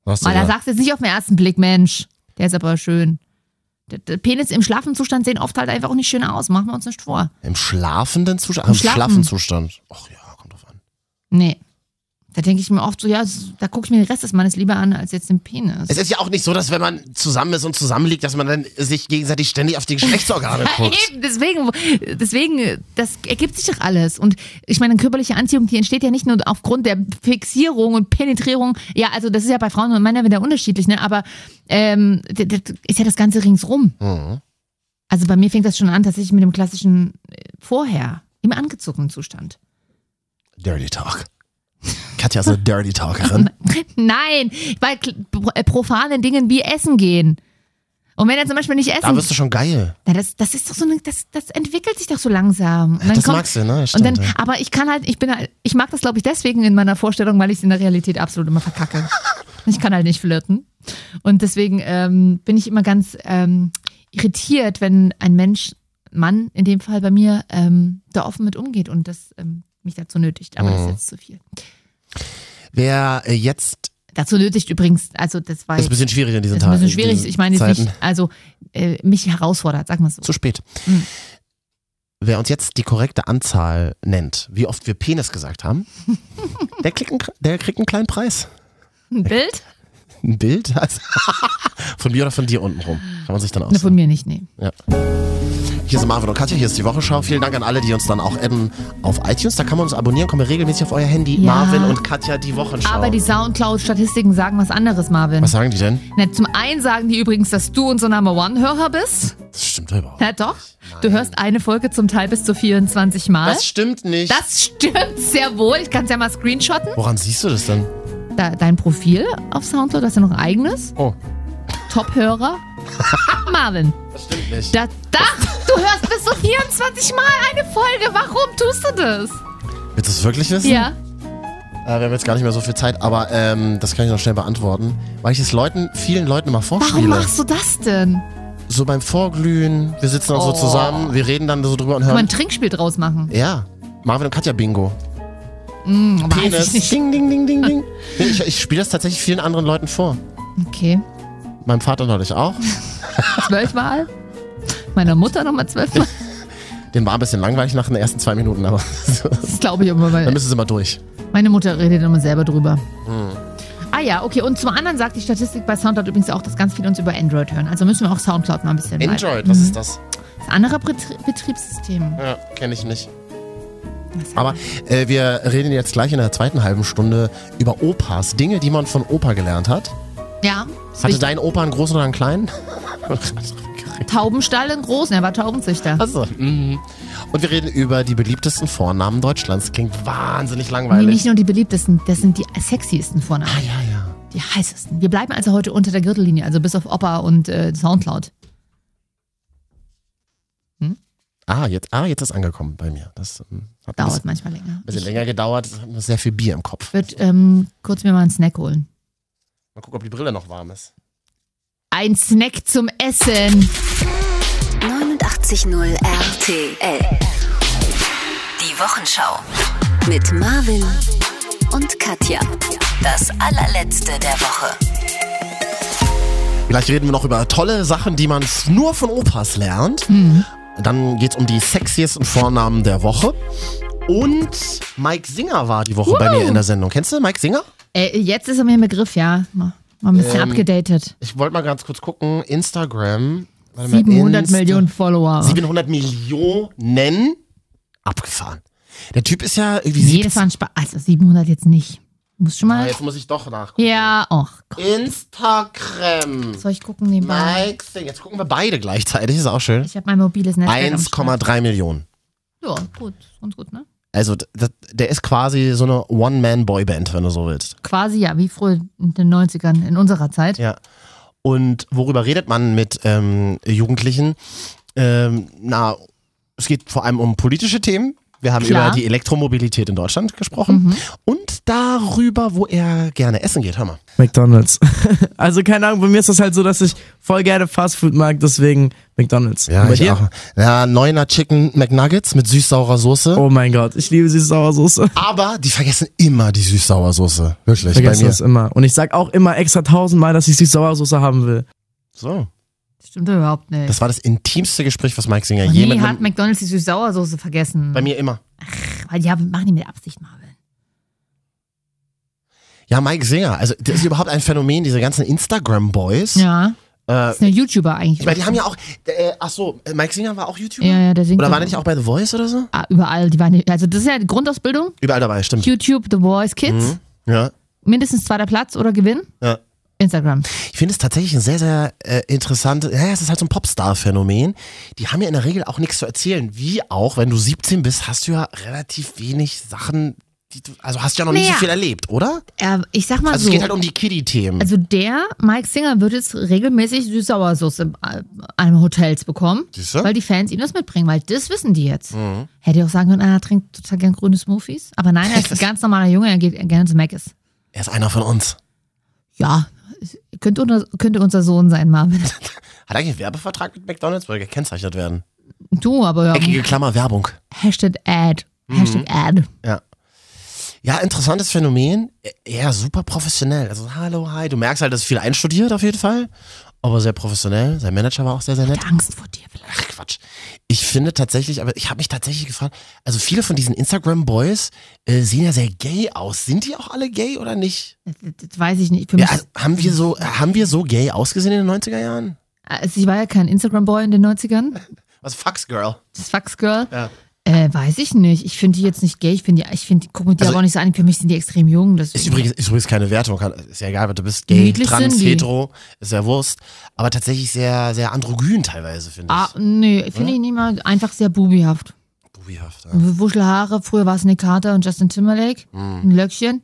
Was Weil da sagst du jetzt nicht auf den ersten Blick, Mensch, der ist aber schön. Der, der Penis im schlaffen Zustand sehen oft halt einfach auch nicht schön aus. Machen wir uns nicht vor. Im schlafenden Zustand? Im Im Schlafen. Zustand. Ach ja. Nee. Da denke ich mir oft so, ja, da gucke ich mir den Rest des Mannes lieber an, als jetzt den Penis. Es ist ja auch nicht so, dass wenn man zusammen ist und zusammenliegt, dass man dann sich gegenseitig ständig auf die Geschlechtsorgane guckt. Eben, deswegen, deswegen, das ergibt sich doch alles. Und ich meine, körperliche Anziehung, die entsteht ja nicht nur aufgrund der Fixierung und Penetrierung. Ja, also das ist ja bei Frauen und Männern wieder unterschiedlich, ne? Aber ähm, das ist ja das Ganze ringsrum. Mhm. Also bei mir fängt das schon an, tatsächlich mit dem klassischen äh, Vorher, im angezogenen Zustand. Dirty Talk. Katja ist eine Dirty Talkerin. Nein, bei äh, profanen Dingen wie Essen gehen. Und wenn er zum Beispiel nicht Da essen, wirst du schon geil. na, das, das ist doch so eine, das, das entwickelt sich doch so langsam. Und dann Das kommt- magst du, ne? Und Stimmt, dann, ja. aber ich kann halt, ich bin halt, ich mag das glaube ich deswegen in meiner Vorstellung, weil ich es in der Realität absolut immer verkacke. ich kann halt nicht flirten. Und deswegen ähm, bin ich immer ganz ähm, irritiert, wenn ein Mensch, Mann in dem Fall bei mir, ähm, da offen mit umgeht und das ähm, mich dazu nötigt. Aber Mhm. das ist jetzt zu viel. Wer äh, jetzt, Dazu nötigt übrigens, also das war ist ein bisschen schwierig in diesen das ist ein Tagen. bisschen schwierig. Ich meine jetzt Zeiten. nicht, also äh, mich herausfordert, sagen wir es so. Zu spät. Mhm. Wer uns jetzt die korrekte Anzahl nennt, wie oft wir Penis gesagt haben, der, kriegt einen, der kriegt einen kleinen Preis. Ein Bild? Ein Bild? Also, von mir oder von dir unten rum? Kann man sich dann Ne, von mir nicht, nee. Ja. Hier sind Marvin und Katja, hier ist die Wochenschau. Vielen Dank an alle, die uns dann auch adden auf iTunes. Da kann man uns abonnieren, kommen wir regelmäßig auf euer Handy. Ja. Marvin und Katja, die Wochenschau. Aber die Soundcloud-Statistiken sagen was anderes, Marvin. Was sagen die denn? Na, zum einen sagen die übrigens, dass du unser Number One-Hörer bist. Das stimmt doch überhaupt. Na doch. Du hörst eine Folge zum Teil bis zu 24 Mal. Das stimmt nicht. Das stimmt sehr wohl. Ich kann es ja mal screenshotten. Woran siehst du das denn? Da, dein Profil auf Soundcloud, hast du noch ein eigenes. Oh, Top-Hörer. Marvin. das stimmt nicht. Da, da, du hörst bis zu 24 Mal eine Folge. Warum tust du das? Willst du es wirklich wissen? Ja. Äh, wir haben jetzt gar nicht mehr so viel Zeit, aber ähm, das kann ich noch schnell beantworten. Weil ich es Leuten, vielen Leuten immer Warum vorspiele. machst du das denn? So beim Vorglühen, wir sitzen dann Oh. so zusammen, wir reden dann so drüber und Kann man hören. ein Trinkspiel draus machen? Ja, Marvin und Katja Bingo. Weiß Penis. ich nicht. Ding, ding, ding, ding, ding. Nee, ich ich spiele das tatsächlich vielen anderen Leuten vor. Okay. Meinem Vater neulich auch. Zwölfmal? Meiner Mutter nochmal zwölfmal? Den war ein bisschen langweilig nach den ersten zwei Minuten, aber Das glaube ich immer, dann weil müssen sie mal durch. meine Mutter redet immer selber drüber. Hm. Ah ja, okay. Und zum anderen sagt die Statistik bei Soundcloud übrigens auch, dass ganz viele uns über Android hören. Also müssen wir auch Soundcloud mal ein bisschen. Android, was ist das? Das andere Betrie Betriebssystem. Ja, kenne ich nicht. Aber äh, wir reden jetzt gleich in der zweiten halben Stunde über Opas. Dinge, die man von Opa gelernt hat. Ja. Hatte wichtig. dein Opa einen großen oder einen kleinen? Taubenstall in Großen, er war Taubenzüchter. Achso. Mhm. Und wir reden über die beliebtesten Vornamen Deutschlands. Klingt wahnsinnig Nee, langweilig. nicht nur die beliebtesten, das sind die sexiesten Vornamen. ah, ja, ja. Die heißesten. Wir bleiben also heute unter der Gürtellinie, also bis auf Opa und äh, Soundcloud. Ah jetzt, ah, jetzt ist angekommen bei mir. Das ähm, hat ein Dauert bisschen, manchmal länger. bisschen Ich länger gedauert. Sehr viel Bier im Kopf. würde ähm, kurz mir mal einen Snack holen. Mal gucken, ob die Brille noch warm ist. Ein Snack zum Essen. 89.0 RTL. Die Wochenschau. Mit Marvin und Katja. Das allerletzte der Woche. Gleich reden wir noch über tolle Sachen, die man nur von Opas lernt. Dann geht es um die sexiesten Vornamen der Woche. Und Mike Singer war die Woche bei mir in der Sendung. Kennst du Mike Singer? Äh, jetzt ist er mir ein Begriff, ja. Mal, mal ein bisschen Ähm, abgedatet. Ich wollte mal ganz kurz gucken. Instagram. Warte mal, 700 Insta- Millionen Follower. 700 Millionen abgefahren. Der Typ ist ja irgendwie Nee, das war 17. ein Spaß. Also 700 jetzt nicht. Muss schon Ah, mal. jetzt muss ich doch nachgucken. Ja, ach. Gott. Instagram. Soll ich gucken nebenbei? Mike Singer. Jetzt gucken wir beide gleichzeitig. Ist auch schön. Ich habe mein mobiles Netzwerk. am Start. 1,3 Millionen. Ja, gut. Ganz gut, ne? Also der ist quasi so eine One-Man-Boyband, wenn du so willst. Quasi ja, wie früher in den 90ern, in unserer Zeit. Ja. Und worüber redet man mit ähm, Jugendlichen? Ähm, na, es geht vor allem um politische Themen. Wir haben Klar. über die Elektromobilität in Deutschland gesprochen und darüber, wo er gerne essen geht. Hör mal. McDonalds. also keine Ahnung, bei mir ist das halt so, dass ich voll gerne Fastfood mag, deswegen McDonalds. Und bei dir? Ja, neuner Chicken McNuggets mit süß-saurer Soße. Oh mein Gott, ich liebe süß-sauer-Soße. Aber die vergessen immer die süß-sauer Soße. Wirklich, Ich vergesse bei mir. das immer. Und ich sag auch immer extra tausendmal, dass ich süß-sauer-Soße haben will. So. Stimmt überhaupt nicht. Das war das intimste Gespräch, was Mike Singer je nie mit hat einem, McDonalds die Süß-Sauersoße vergessen. Bei mir immer. Weil ja, machen die mit Absicht, Marvin. Ja, Mike Singer. Also, das ist überhaupt ein Phänomen, diese ganzen Instagram-Boys. Ja. Äh, Ist eine YouTuber eigentlich. ich meine, die haben ja auch, äh, ach so, äh, Mike Singer war auch YouTuber? ja, ja, der singt Oder doch war der nicht auch bei The Voice oder so? Ah, überall. Die waren, also das ist ja die Grundausbildung. Überall dabei, stimmt. YouTube, The Voice Kids. Ja, Mindestens zweiter Platz oder Gewinn. ja. Instagram. Ich finde es tatsächlich ein sehr, sehr äh, interessantes, ja, es ist halt so ein Popstar-Phänomen. Die haben ja in der Regel auch nichts zu erzählen. Wie auch, wenn du 17 bist, hast du ja relativ wenig Sachen, die du, also hast du ja noch nicht so Naja. viel erlebt, oder? Er, ich sag mal Also so. es geht halt um die Kiddie-Themen. also der Mike Singer wird jetzt regelmäßig Süß-Sauersoße in einem Hotels bekommen, Siehst du? weil die Fans ihm das mitbringen, weil das wissen die jetzt. Mhm. Hätte ich auch sagen können, ah, er trinkt total gern grüne Smoothies. Aber nein, er ist ein ganz normaler Junge, er geht gerne zu Mc's. er ist einer von uns. Ja, könnte, unser, könnte unser Sohn sein, Marvin. Hat er eigentlich einen Werbevertrag mit McDonalds? Weil gekennzeichnet werden. Du, aber ja. Eckige Klammer Werbung. Hashtag Ad. Mhm. Hashtag Ad. Ja. Ja, interessantes Phänomen. Ja, super professionell. Also, hallo, hi. Du merkst halt, dass viel einstudiert auf jeden Fall. Aber sehr professionell. Sein Manager war auch sehr, sehr nett. Angst vor dir vielleicht. Ach, Quatsch. Ich finde tatsächlich, aber ich habe mich tatsächlich gefragt, also viele von diesen Instagram-Boys äh, sehen ja sehr gay aus. Sind die auch alle gay oder nicht? Das, das weiß ich nicht. Für Ja, also, haben wir so, haben wir so gay ausgesehen in den 90er Jahren? also ich war ja kein Instagram-Boy in den 90ern. Was Fax Girl? Das Fax-Girl. Ja. Äh, weiß ich nicht. Ich finde die jetzt nicht gay. Ich finde die, ich finde, die gucken die Also- aber auch nicht so an. Für mich sind die extrem jung. Ist Deswegen. übrigens, ist übrigens keine Wertung, ist ja egal, ob du bist gay, Niedlich trans, hetero, ist ja Wurst. Aber tatsächlich sehr, sehr androgyn teilweise, finde ich. Ah, nee, finde ich nicht mal einfach sehr bubihaft. Bubihaft, ja. Wuschelhaare, früher war es Nick Carter und Justin Timberlake, Mhm. ein Löckchen.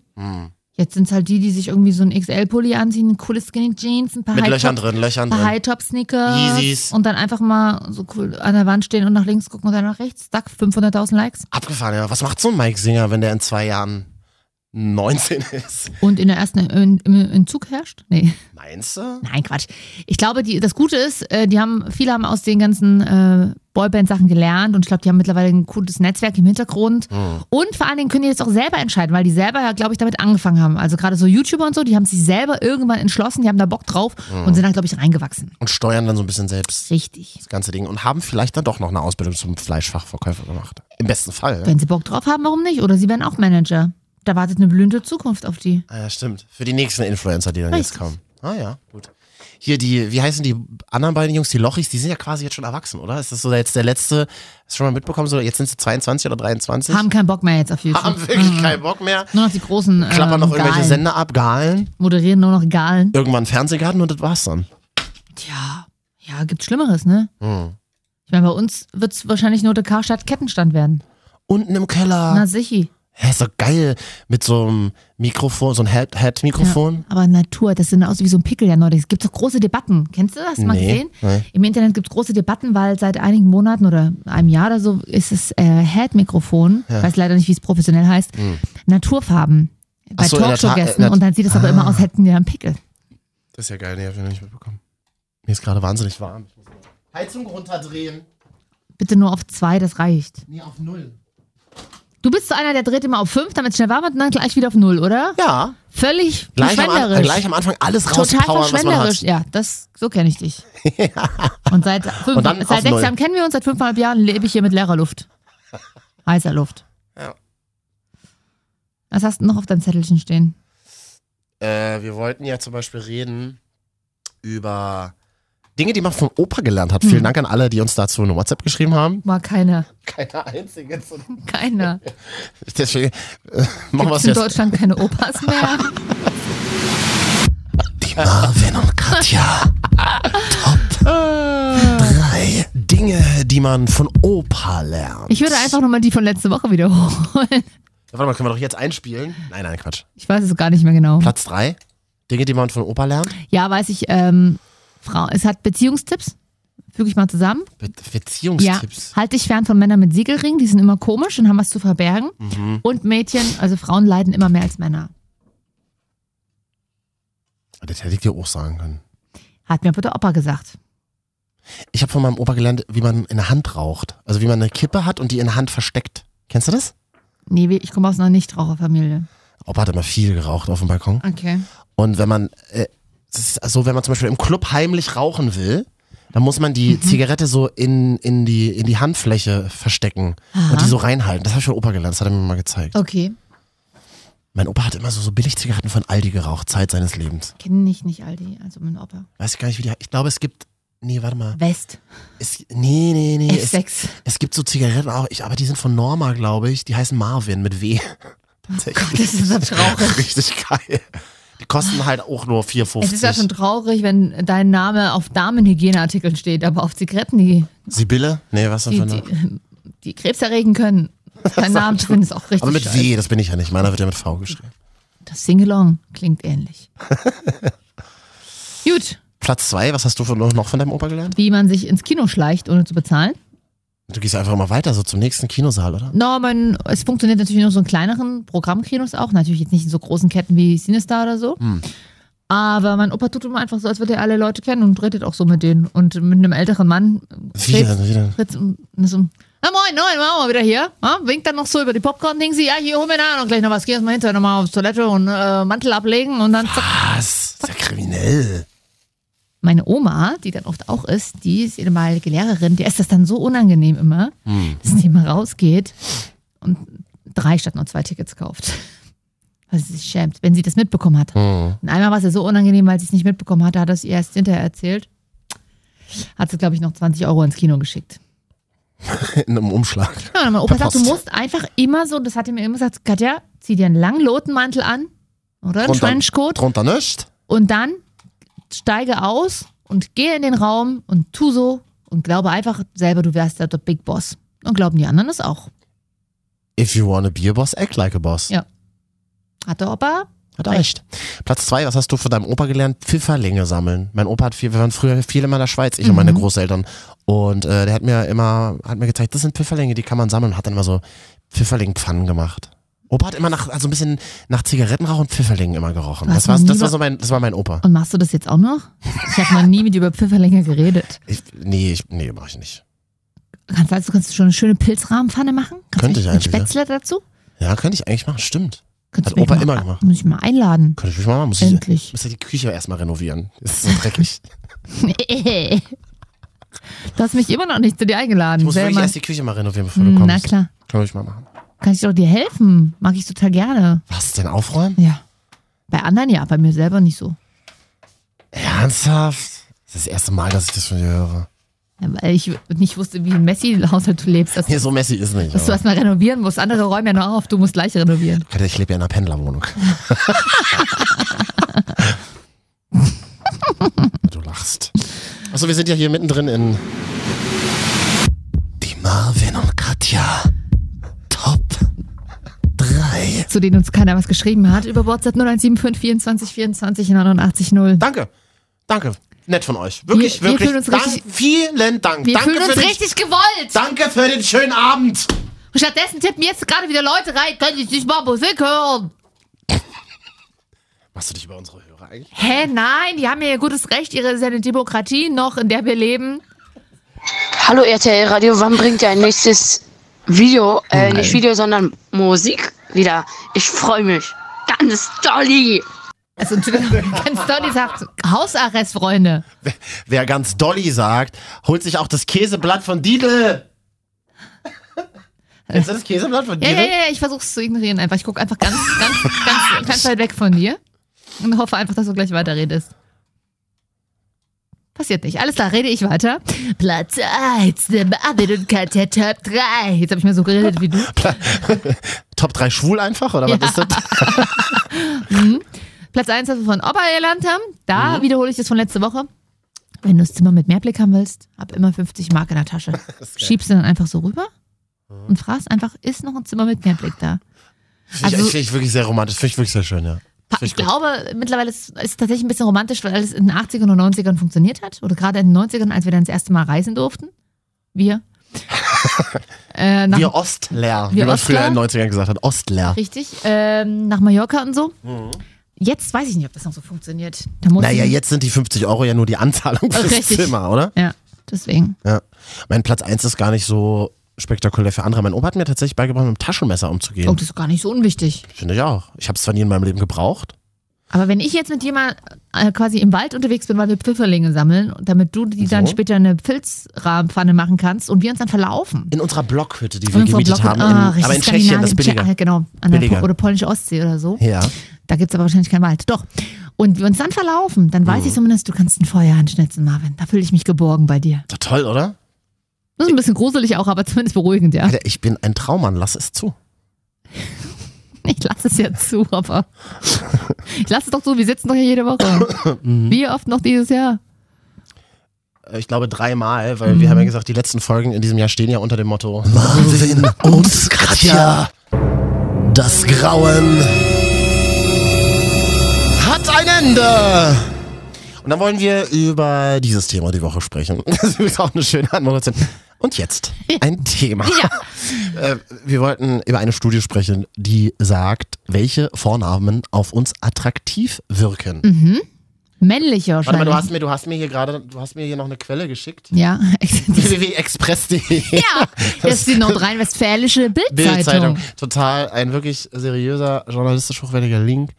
Jetzt sind es halt die, die sich irgendwie so ein XL-Pulli anziehen, coole Skinny Jeans, ein paar Mit High Löchern Top- drin, Löchern paar drin. High-Top-Sneakers Yeezys. und dann einfach mal so cool an der Wand stehen und nach links gucken und dann nach rechts, zack, 500.000 Likes. Abgefahren, ja. Was macht so ein Mike Singer, wenn der in zwei Jahren 19 ist? Und in der ersten in, im Entzug herrscht? Nee. Meinst du? Nein, Quatsch. Ich glaube, die, das Gute ist, äh, die haben, viele haben aus den ganzen äh, Boyband-Sachen gelernt und ich glaube, die haben mittlerweile ein cooles Netzwerk im Hintergrund. Und vor allen Dingen können die jetzt auch selber entscheiden, weil die selber ja, glaube ich, damit angefangen haben. Also gerade so YouTuber und so, die haben sich selber irgendwann entschlossen, die haben da Bock drauf und sind dann, glaube ich, reingewachsen. Und steuern dann so ein bisschen selbst Richtig. das ganze Ding und haben vielleicht dann doch noch eine Ausbildung zum Fleischfachverkäufer gemacht. Im besten Fall. Wenn sie Bock drauf haben, warum nicht? Oder sie werden auch Manager. da wartet eine blühende Zukunft auf die. Ah ja, stimmt. Für die nächsten Influencer, die dann Richtig. jetzt kommen. Ah ja, gut. Hier die, wie heißen die anderen beiden Jungs, die Lochis, die sind ja quasi jetzt schon erwachsen, oder? Ist das so jetzt der letzte, hast du schon mal mitbekommen, so jetzt sind sie 22 oder 23? Haben keinen Bock mehr jetzt auf YouTube. Haben wirklich Mhm. keinen Bock mehr. Nur noch die großen ähm, Klappern noch irgendwelche Galen. Sender ab, Galen. Moderieren nur noch Galen. Irgendwann Fernsehgarten und das war's dann. Tja, ja, gibt Schlimmeres, ne? Hm. Ich meine, bei uns wird es wahrscheinlich nur der Karstadt Kettenstand werden. Unten im Keller. Na sichi. Hä, ist doch geil. Mit so einem Mikrofon, so ein Head- Head-Mikrofon. Aber Natur, das sieht aus wie so ein Pickel ja neulich. Es gibt doch große Debatten. Kennst du das? Mal Nee, gesehen? nee. Im Internet gibt es große Debatten, weil seit einigen Monaten oder einem Jahr oder so ist es äh, Head-Mikrofon, ich weiß leider nicht, wie es professionell heißt, Naturfarben bei so, Talkshow-Gästen der- und dann sieht es aber immer aus, hätten die einen Pickel. Das ist ja geil, nee, hab ich noch nicht mitbekommen. Mir ist gerade wahnsinnig warm. Ich muss mal Heizung runterdrehen. Bitte nur auf zwei, das reicht. Nee, auf null. Du bist so einer, der dreht immer auf fünf, damit es schnell warm wird und dann gleich wieder auf null, oder? Ja. Völlig Gleich am, An verschwenderisch. gleich am Anfang alles Total rauspowern, was man verschwenderisch. hat. Ja, das, so kenne ich dich. Und seit, fünf, Und dann auf seit sechs null. Jahren kennen wir uns, seit fünfeinhalb Jahren lebe ich hier mit leerer Luft. Heißer Luft. Ja. Was hast du noch auf deinem Zettelchen stehen? Äh, wir wollten ja zum Beispiel reden über Dinge, die man von Opa gelernt hat. Hm. Vielen Dank an alle, die uns dazu eine WhatsApp geschrieben haben. War keiner. Keine einzige. Keiner. Deswegen äh, machen wir Gibt es in jetzt. Deutschland keine Opas mehr? Die Marvin und Katja. Top 3 Dinge, die man von Opa lernt. Ich würde einfach nochmal die von letzte Woche wiederholen. Ja, warte mal, können wir doch jetzt einspielen? Nein, nein, Quatsch. Ich weiß es gar nicht mehr genau. Platz 3. Dinge, die man von Opa lernt. Ja, weiß ich, ähm, Frau, es hat Beziehungstipps. Füge ich mal zusammen. Be Ja, Beziehungstipps. halt dich fern von Männern mit Siegelring, die sind immer komisch und haben was zu verbergen. Mhm. Und Mädchen, also Frauen leiden immer mehr als Männer. Das hätte ich dir auch sagen können. Hat mir aber der Opa gesagt. Ich habe von meinem Opa gelernt, wie man in der Hand raucht. Also wie man eine Kippe hat und die in der Hand versteckt. Kennst du das? Nee, ich komme aus einer Nichtraucherfamilie. Opa hat immer viel geraucht auf dem Balkon. Okay. Und wenn man, äh, das ist so, wenn man zum Beispiel im Club heimlich rauchen will, dann muss man die Zigarette so in, in, die, in die Handfläche verstecken und die so reinhalten. Das habe ich von Opa gelernt, das hat er mir mal gezeigt. Okay. Mein Opa hat immer so, so Billigzigaretten von Aldi geraucht, Zeit seines Lebens. Kenne ich nicht Aldi, also mein Opa. Weiß ich gar nicht, wie die, ich glaube, es gibt, nee, warte mal. West. Es, nee, nee, nee. Es, F6. es gibt so Zigaretten auch, ich, aber die sind von Norma, glaube ich. Die heißen Marvin mit W. Tatsächlich. Das ist so traurig. Richtig geil. Die kosten halt auch nur 4,50. Es ist ja schon traurig, wenn dein Name auf Damenhygieneartikeln steht, aber auf Zigaretten, die, Sibylle? Nee, was ist die, das für eine? die, die Krebs erregen können. Dein Name drin ist auch richtig Aber mit scheiße. W, das bin ich ja nicht. Meiner wird ja mit V geschrieben. Das Singalong klingt ähnlich. Gut, Platz zwei, was hast du noch von deinem Opa gelernt? wie man sich ins Kino schleicht, ohne zu bezahlen. Du gehst einfach mal weiter, so zum nächsten Kinosaal, oder? No, es funktioniert natürlich nur so in kleineren Programmkinos auch. Natürlich jetzt nicht in so großen Ketten wie Cinestar oder so. Hm. Aber mein Opa tut immer einfach so, als würde er alle Leute kennen und redet auch so mit denen. Und mit einem älteren Mann. Wie denn? Wie denn? So, na moin, moin, machen wir wieder hier. Ja, winkt dann noch so über die Popcorn-Dingsi. Ja, hier, hol mir da noch gleich noch was. Geh erstmal hinterher nochmal aufs Toilette und äh, Mantel ablegen und dann zack. Was? Das ist ja kriminell. Meine Oma, die dann oft auch ist, die ist ehemalige Lehrerin, der ist das dann so unangenehm immer, dass die mal rausgeht und drei statt nur zwei Tickets kauft. Weil sie sich schämt, wenn sie das mitbekommen hat. Hm. Und einmal war es ihr so unangenehm, weil sie es nicht mitbekommen hatte, hat er es ihr erst hinterher erzählt. Hat sie, glaube ich, noch 20 Euro ins Kino geschickt. In einem Umschlag. Ja, und mein Opa sagt, du musst einfach immer so, das hat er mir immer gesagt, Katja, zieh dir einen langen Lotenmantel an oder einen Trenchcoat Drunter nicht? und dann steige aus und gehe in den Raum und tu so und glaube einfach selber, du wärst der Big Boss. Und glauben die anderen das auch. If you wanna be a boss, act like a boss. Ja. Hat der Opa? Hat recht. Platz zwei, was hast du von deinem Opa gelernt? Pfifferlinge sammeln. Mein Opa hat viel, wir waren früher viel in meiner Schweiz, ich und meine Großeltern. Und äh, der hat mir immer, hat mir gezeigt, das sind Pfifferlinge, die kann man sammeln und hat dann immer so Pfifferlingpfannen gemacht. Opa hat immer nach, also ein bisschen nach Zigarettenrauch und Pfifferlingen immer gerochen. Das hast war, noch nie das war wa- so mein, das war mein Opa. Und machst du das jetzt auch noch? Ich habe noch nie mit dir über Pfifferlinge geredet. Ich, nee, ich, nee, mach ich nicht. Kannst, also, kannst du schon eine schöne Pilzrahmenpfanne machen? Kannst Könnte ich mit eigentlich, ja. Spätzle dazu? Ja, könnte ich eigentlich machen, stimmt. Könntest Hat Opa mal, immer gemacht. Muss ich mal einladen. Könnte ich mich mal machen. Muss ich, Endlich. muss ja die Küche erstmal renovieren. Das ist so dreckig. du hast mich immer noch nicht zu dir eingeladen. Ich muss wirklich erst die Küche mal renovieren, bevor du kommst. Na klar. Kann ich mal machen. Kann ich doch dir helfen? Mag ich total gerne. Was denn aufräumen? Ja. Bei anderen ja, bei mir selber nicht so. Ernsthaft? Das ist das erste Mal, dass ich das von dir höre. Ja, weil ich nicht wusste, wie ein Messi-Haushalt du lebst. Dass, Nee, so messy ist nicht. dass du aber- erstmal renovieren musst. Andere räumen ja noch auf, du musst gleich renovieren. Ich lebe ja in einer Pendlerwohnung. du lachst. Achso, wir sind ja hier mittendrin in die Marvin und Katja 3. Zu denen uns keiner was geschrieben hat. Über WhatsApp 0175 24 24 89 0. Danke. Danke. Nett von euch. Wirklich, Wir- wir wirklich. fühlen uns Dank, richtig- vielen Dank. Wir danke fühlen uns für den, richtig gewollt. Danke für den schönen Abend. Und stattdessen tippen jetzt gerade wieder Leute rein, können ich nicht mal Musik hören. Machst du dich über unsere Hörer eigentlich? Hä, nein, die haben ja ihr gutes Recht, ihre ist ja eine Demokratie noch, in der wir leben. Hallo RTL Radio, wann bringt ihr ein nächstes Video? Äh, nicht Video, sondern Musik wieder. Ich freue mich. Ganz dolly. Also ganz Dolly sagt, Hausarrest, Freunde. Wer ganz Dolly sagt, holt sich auch das Käseblatt von Didel. Du das Käseblatt von Ja, Didel? ja, ja, ich versuch's zu ignorieren einfach. Ich gucke einfach ganz, ganz, ganz, ganz weit weg von dir und hoffe einfach, dass du gleich weiterredest. Passiert nicht. Alles klar, rede ich weiter. Platz 1, der Marvin und Katja Top 3. Jetzt habe ich mir so geredet wie du. Top 3 schwul einfach, oder was ist das? Platz 1, was wir von Opa gelernt haben. Mhm. Da wiederhole ich das von letzte Woche. Wenn du das Zimmer mit Mehrblick haben willst, hab immer 50 Mark in der Tasche. Schiebst du dann einfach so rüber und fragst einfach, ist noch ein Zimmer mit Mehrblick da? Finde ich, Also- finde ich wirklich sehr romantisch, finde ich wirklich sehr schön, ja. Ich gut. glaube, mittlerweile ist es tatsächlich ein bisschen romantisch, weil es in den 80ern und 90ern funktioniert hat. Oder gerade in den 90ern, als wir dann das erste Mal reisen durften. Wir. äh, nach, Wir Ostler, wie man früher in den 90ern gesagt hat. Ostler. richtig. Ähm, nach Mallorca und so. Jetzt weiß ich nicht, ob das noch so funktioniert. Naja, jetzt sind die 50 Euro ja nur die Anzahlung fürs Richtig. Zimmer, oder? Ja, deswegen. Ja. Mein Platz 1 ist gar nicht so spektakulär für andere. Mein Opa hat mir tatsächlich beigebracht, mit einem Taschenmesser umzugehen. Oh, das ist gar nicht so unwichtig. Finde ich auch. Ich habe es zwar nie in meinem Leben gebraucht. Aber wenn ich jetzt mit jemand äh, quasi im Wald unterwegs bin, weil wir Pfifferlinge sammeln, damit du die dann So. später eine Pilzrahmenpfanne machen kannst und wir uns dann verlaufen. In unserer Blockhütte, die wir Unsere gemietet Blocke- haben. ah, in, aber in Tschechien, das ist billiger. Tsche- Genau, an der Billiger. Po- oder polnische Ostsee oder so. Ja. Da gibt es aber wahrscheinlich keinen Wald. Doch. Und wir uns dann verlaufen, dann Mhm. weiß ich zumindest, du kannst ein Feuer anschnitzen, Marvin. Da fühle ich mich geborgen bei dir. Doch toll, oder? Das ist ein bisschen gruselig auch, aber zumindest beruhigend, ja. Alter, ich bin ein Traummann, lass es zu. Ich lasse es ja zu, aber ich lasse es doch zu, wir sitzen doch hier jede Woche. Mhm. Wie oft noch dieses Jahr? Äh, Ich glaube dreimal, weil wir haben ja gesagt, die letzten Folgen in diesem Jahr stehen ja unter dem Motto Marvin und Katja. Das Grauen hat ein Ende. Und dann wollen wir über dieses Thema die Woche sprechen. Das ist übrigens auch eine schöne Anmoderation. Und jetzt ein Thema. Äh, Wir wollten über eine Studie sprechen, die sagt, welche Vornamen auf uns attraktiv wirken. Männlich Warte wahrscheinlich. mal, du hast mir, du hast mir hier gerade, du hast mir hier noch eine Quelle geschickt. ja, www.express.de. ja, das ist die nordrhein-westfälische Bildzeitung. Bildzeitung. Total ein wirklich seriöser, journalistisch hochwertiger Link.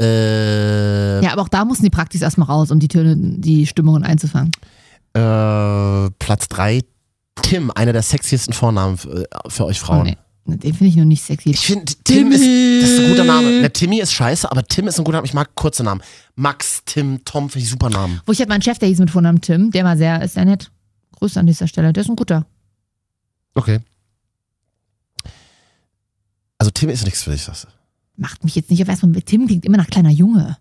Äh, Ja, aber auch da mussten die Praktis erstmal raus, um die Töne, die Stimmungen einzufangen. äh, Platz 3, Tim, einer der sexiesten Vornamen für, für euch Frauen. Nee, den finde ich nur nicht sexy. Ich finde, Tim ist, das ist ein guter Name. Na, Timmy ist scheiße, aber Tim ist ein guter Name. Ich mag kurze Namen. Max, Tim, Tom, finde ich super Namen. Wo ich hatte meinen Chef, der hieß mit Vornamen Tim, der war sehr, ist sehr nett. Grüße an dieser Stelle, der ist ein guter. Okay. Also Tim ist nichts für dich, sagst du. Macht mich jetzt nicht auf erstmal mit Tim klingt immer nach kleiner Junge.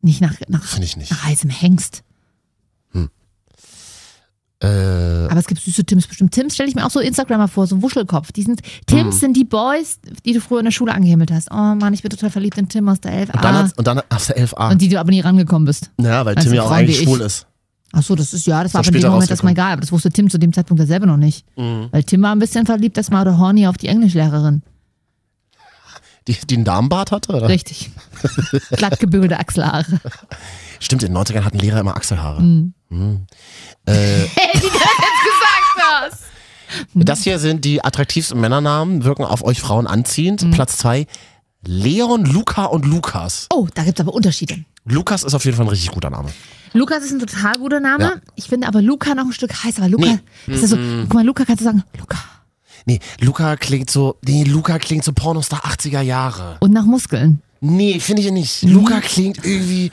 Nicht nach, nach, Finde ich nicht. nach heißem Hengst. Äh, Aber es gibt süße Tims bestimmt. Tims stelle ich mir auch so Instagrammer vor, so ein Wuschelkopf. Die sind, Tims Mhm. sind die Boys, die du früher in der Schule angehimmelt hast. Oh Mann, ich bin total verliebt in Tim aus der 11a. und, dann, und dann hast du 11a. und die du aber nie rangekommen bist. ja, weil Also Tim ja auch eigentlich schwul ist. Ach so, das ist ja, das war aber in dem Moment erstmal egal. Aber das wusste Tim zu dem Zeitpunkt ja selber noch nicht. Mhm. Weil Tim war ein bisschen verliebt, das mal oder horny auf die Englischlehrerin. Die, die einen Darmbart hatte, oder? Richtig. Glatt gebügelte Achselhaare. Stimmt, in den 90ern hatten Lehrer immer Achselhaare. Mhm. Mhm. Äh, wie du das jetzt gesagt hast. Das hier sind die attraktivsten Männernamen, wirken auf euch Frauen anziehend. Mhm. Platz zwei Leon, Luca und Lukas. Oh, da gibt's aber Unterschiede. Lukas ist auf jeden Fall ein richtig guter Name. Lukas ist ein total guter Name. Ja. Ich finde aber Luca noch ein Stück heißer, weil Luca, Nee. ist so, guck mal, Luca kannst du sagen, Luca. Nee, Luca klingt so, nee, Luca klingt so Pornostar 80er Jahre. Und nach Muskeln. Nee, finde ich nicht. Luca klingt irgendwie,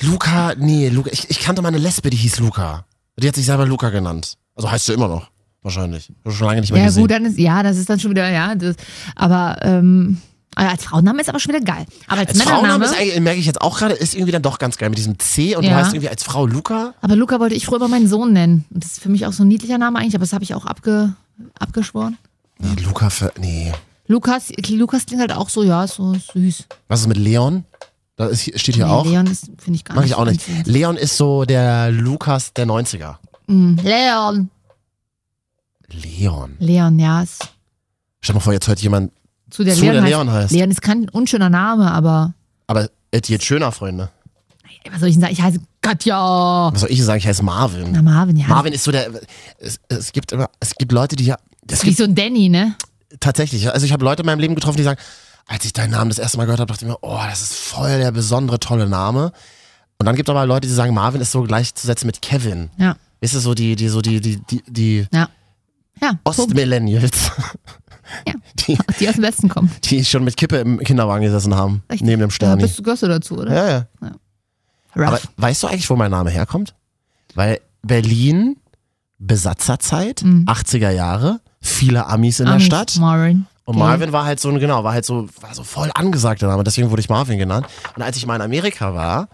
Luca, nee, Luca, ich, ich kannte mal eine Lesbe, die hieß Luca. Die hat sich selber Luca genannt. Also heißt sie immer noch, wahrscheinlich. Schon lange nicht mehr Ja, gesehen. gut, dann ist, ja, das ist dann schon wieder, ja, das, aber, ähm, als Frauenname ist aber schon wieder geil. Aber als, Als Frauenname Männername, ist eigentlich, merke ich jetzt auch gerade, ist irgendwie dann doch ganz geil mit diesem C und du Ja. heißt irgendwie als Frau Luca. aber Luca wollte ich früher immer meinen Sohn nennen. Und das ist für mich auch so ein niedlicher Name eigentlich, aber das habe ich auch abge, abgeschworen. Nee, Luca, für, nee. Lukas, Lukas klingt halt auch so, ja, ist so süß. Was ist mit Leon? Da ist, steht hier Nee, auch. Leon ist, finde ich gar Mag nicht. ich auch nicht. anziehend. Leon ist so der Lukas der 90er. Mm, Leon. Leon. Leon, ja, ist Stell dir mal vor, jetzt hört jemand, zu der Zu Leon, der heißt. Leon heißt. Leon ist kein unschöner Name, aber aber jetzt schöner, Freunde. was soll ich denn sagen? Ich heiße Katja. Was soll ich sagen? Ich heiße Marvin. Na, Marvin, ja. Marvin ist so der. Es, es gibt immer, es gibt Leute, die ja. Es Wie gibt so ein Danny, ne? tatsächlich. Also ich habe Leute in meinem Leben getroffen, die sagen, als ich deinen Namen das erste Mal gehört habe, dachte ich mir, oh, das ist voll der besondere, tolle Name. Und dann gibt es aber Leute, die sagen, Marvin ist so gleichzusetzen mit Kevin. Ja. Ist es so die, die, so die, die, die, die Ja. Ja. Ostmillennials, Ja. die, die aus dem Westen kommen. die schon mit Kippe im Kinderwagen gesessen haben. Richtig. Neben dem Ja, Sterni. bist du, gehörst du dazu, oder? Ja, ja. Aber Rough. weißt du eigentlich, wo mein Name herkommt? Weil Berlin, Besatzerzeit, 80er Jahre, viele Amis in der Amis, Stadt. Marvin. Und. Marvin war halt so ein, genau, war halt so, war so voll angesagter Name, deswegen wurde ich Marvin genannt. Und als ich mal in Amerika war,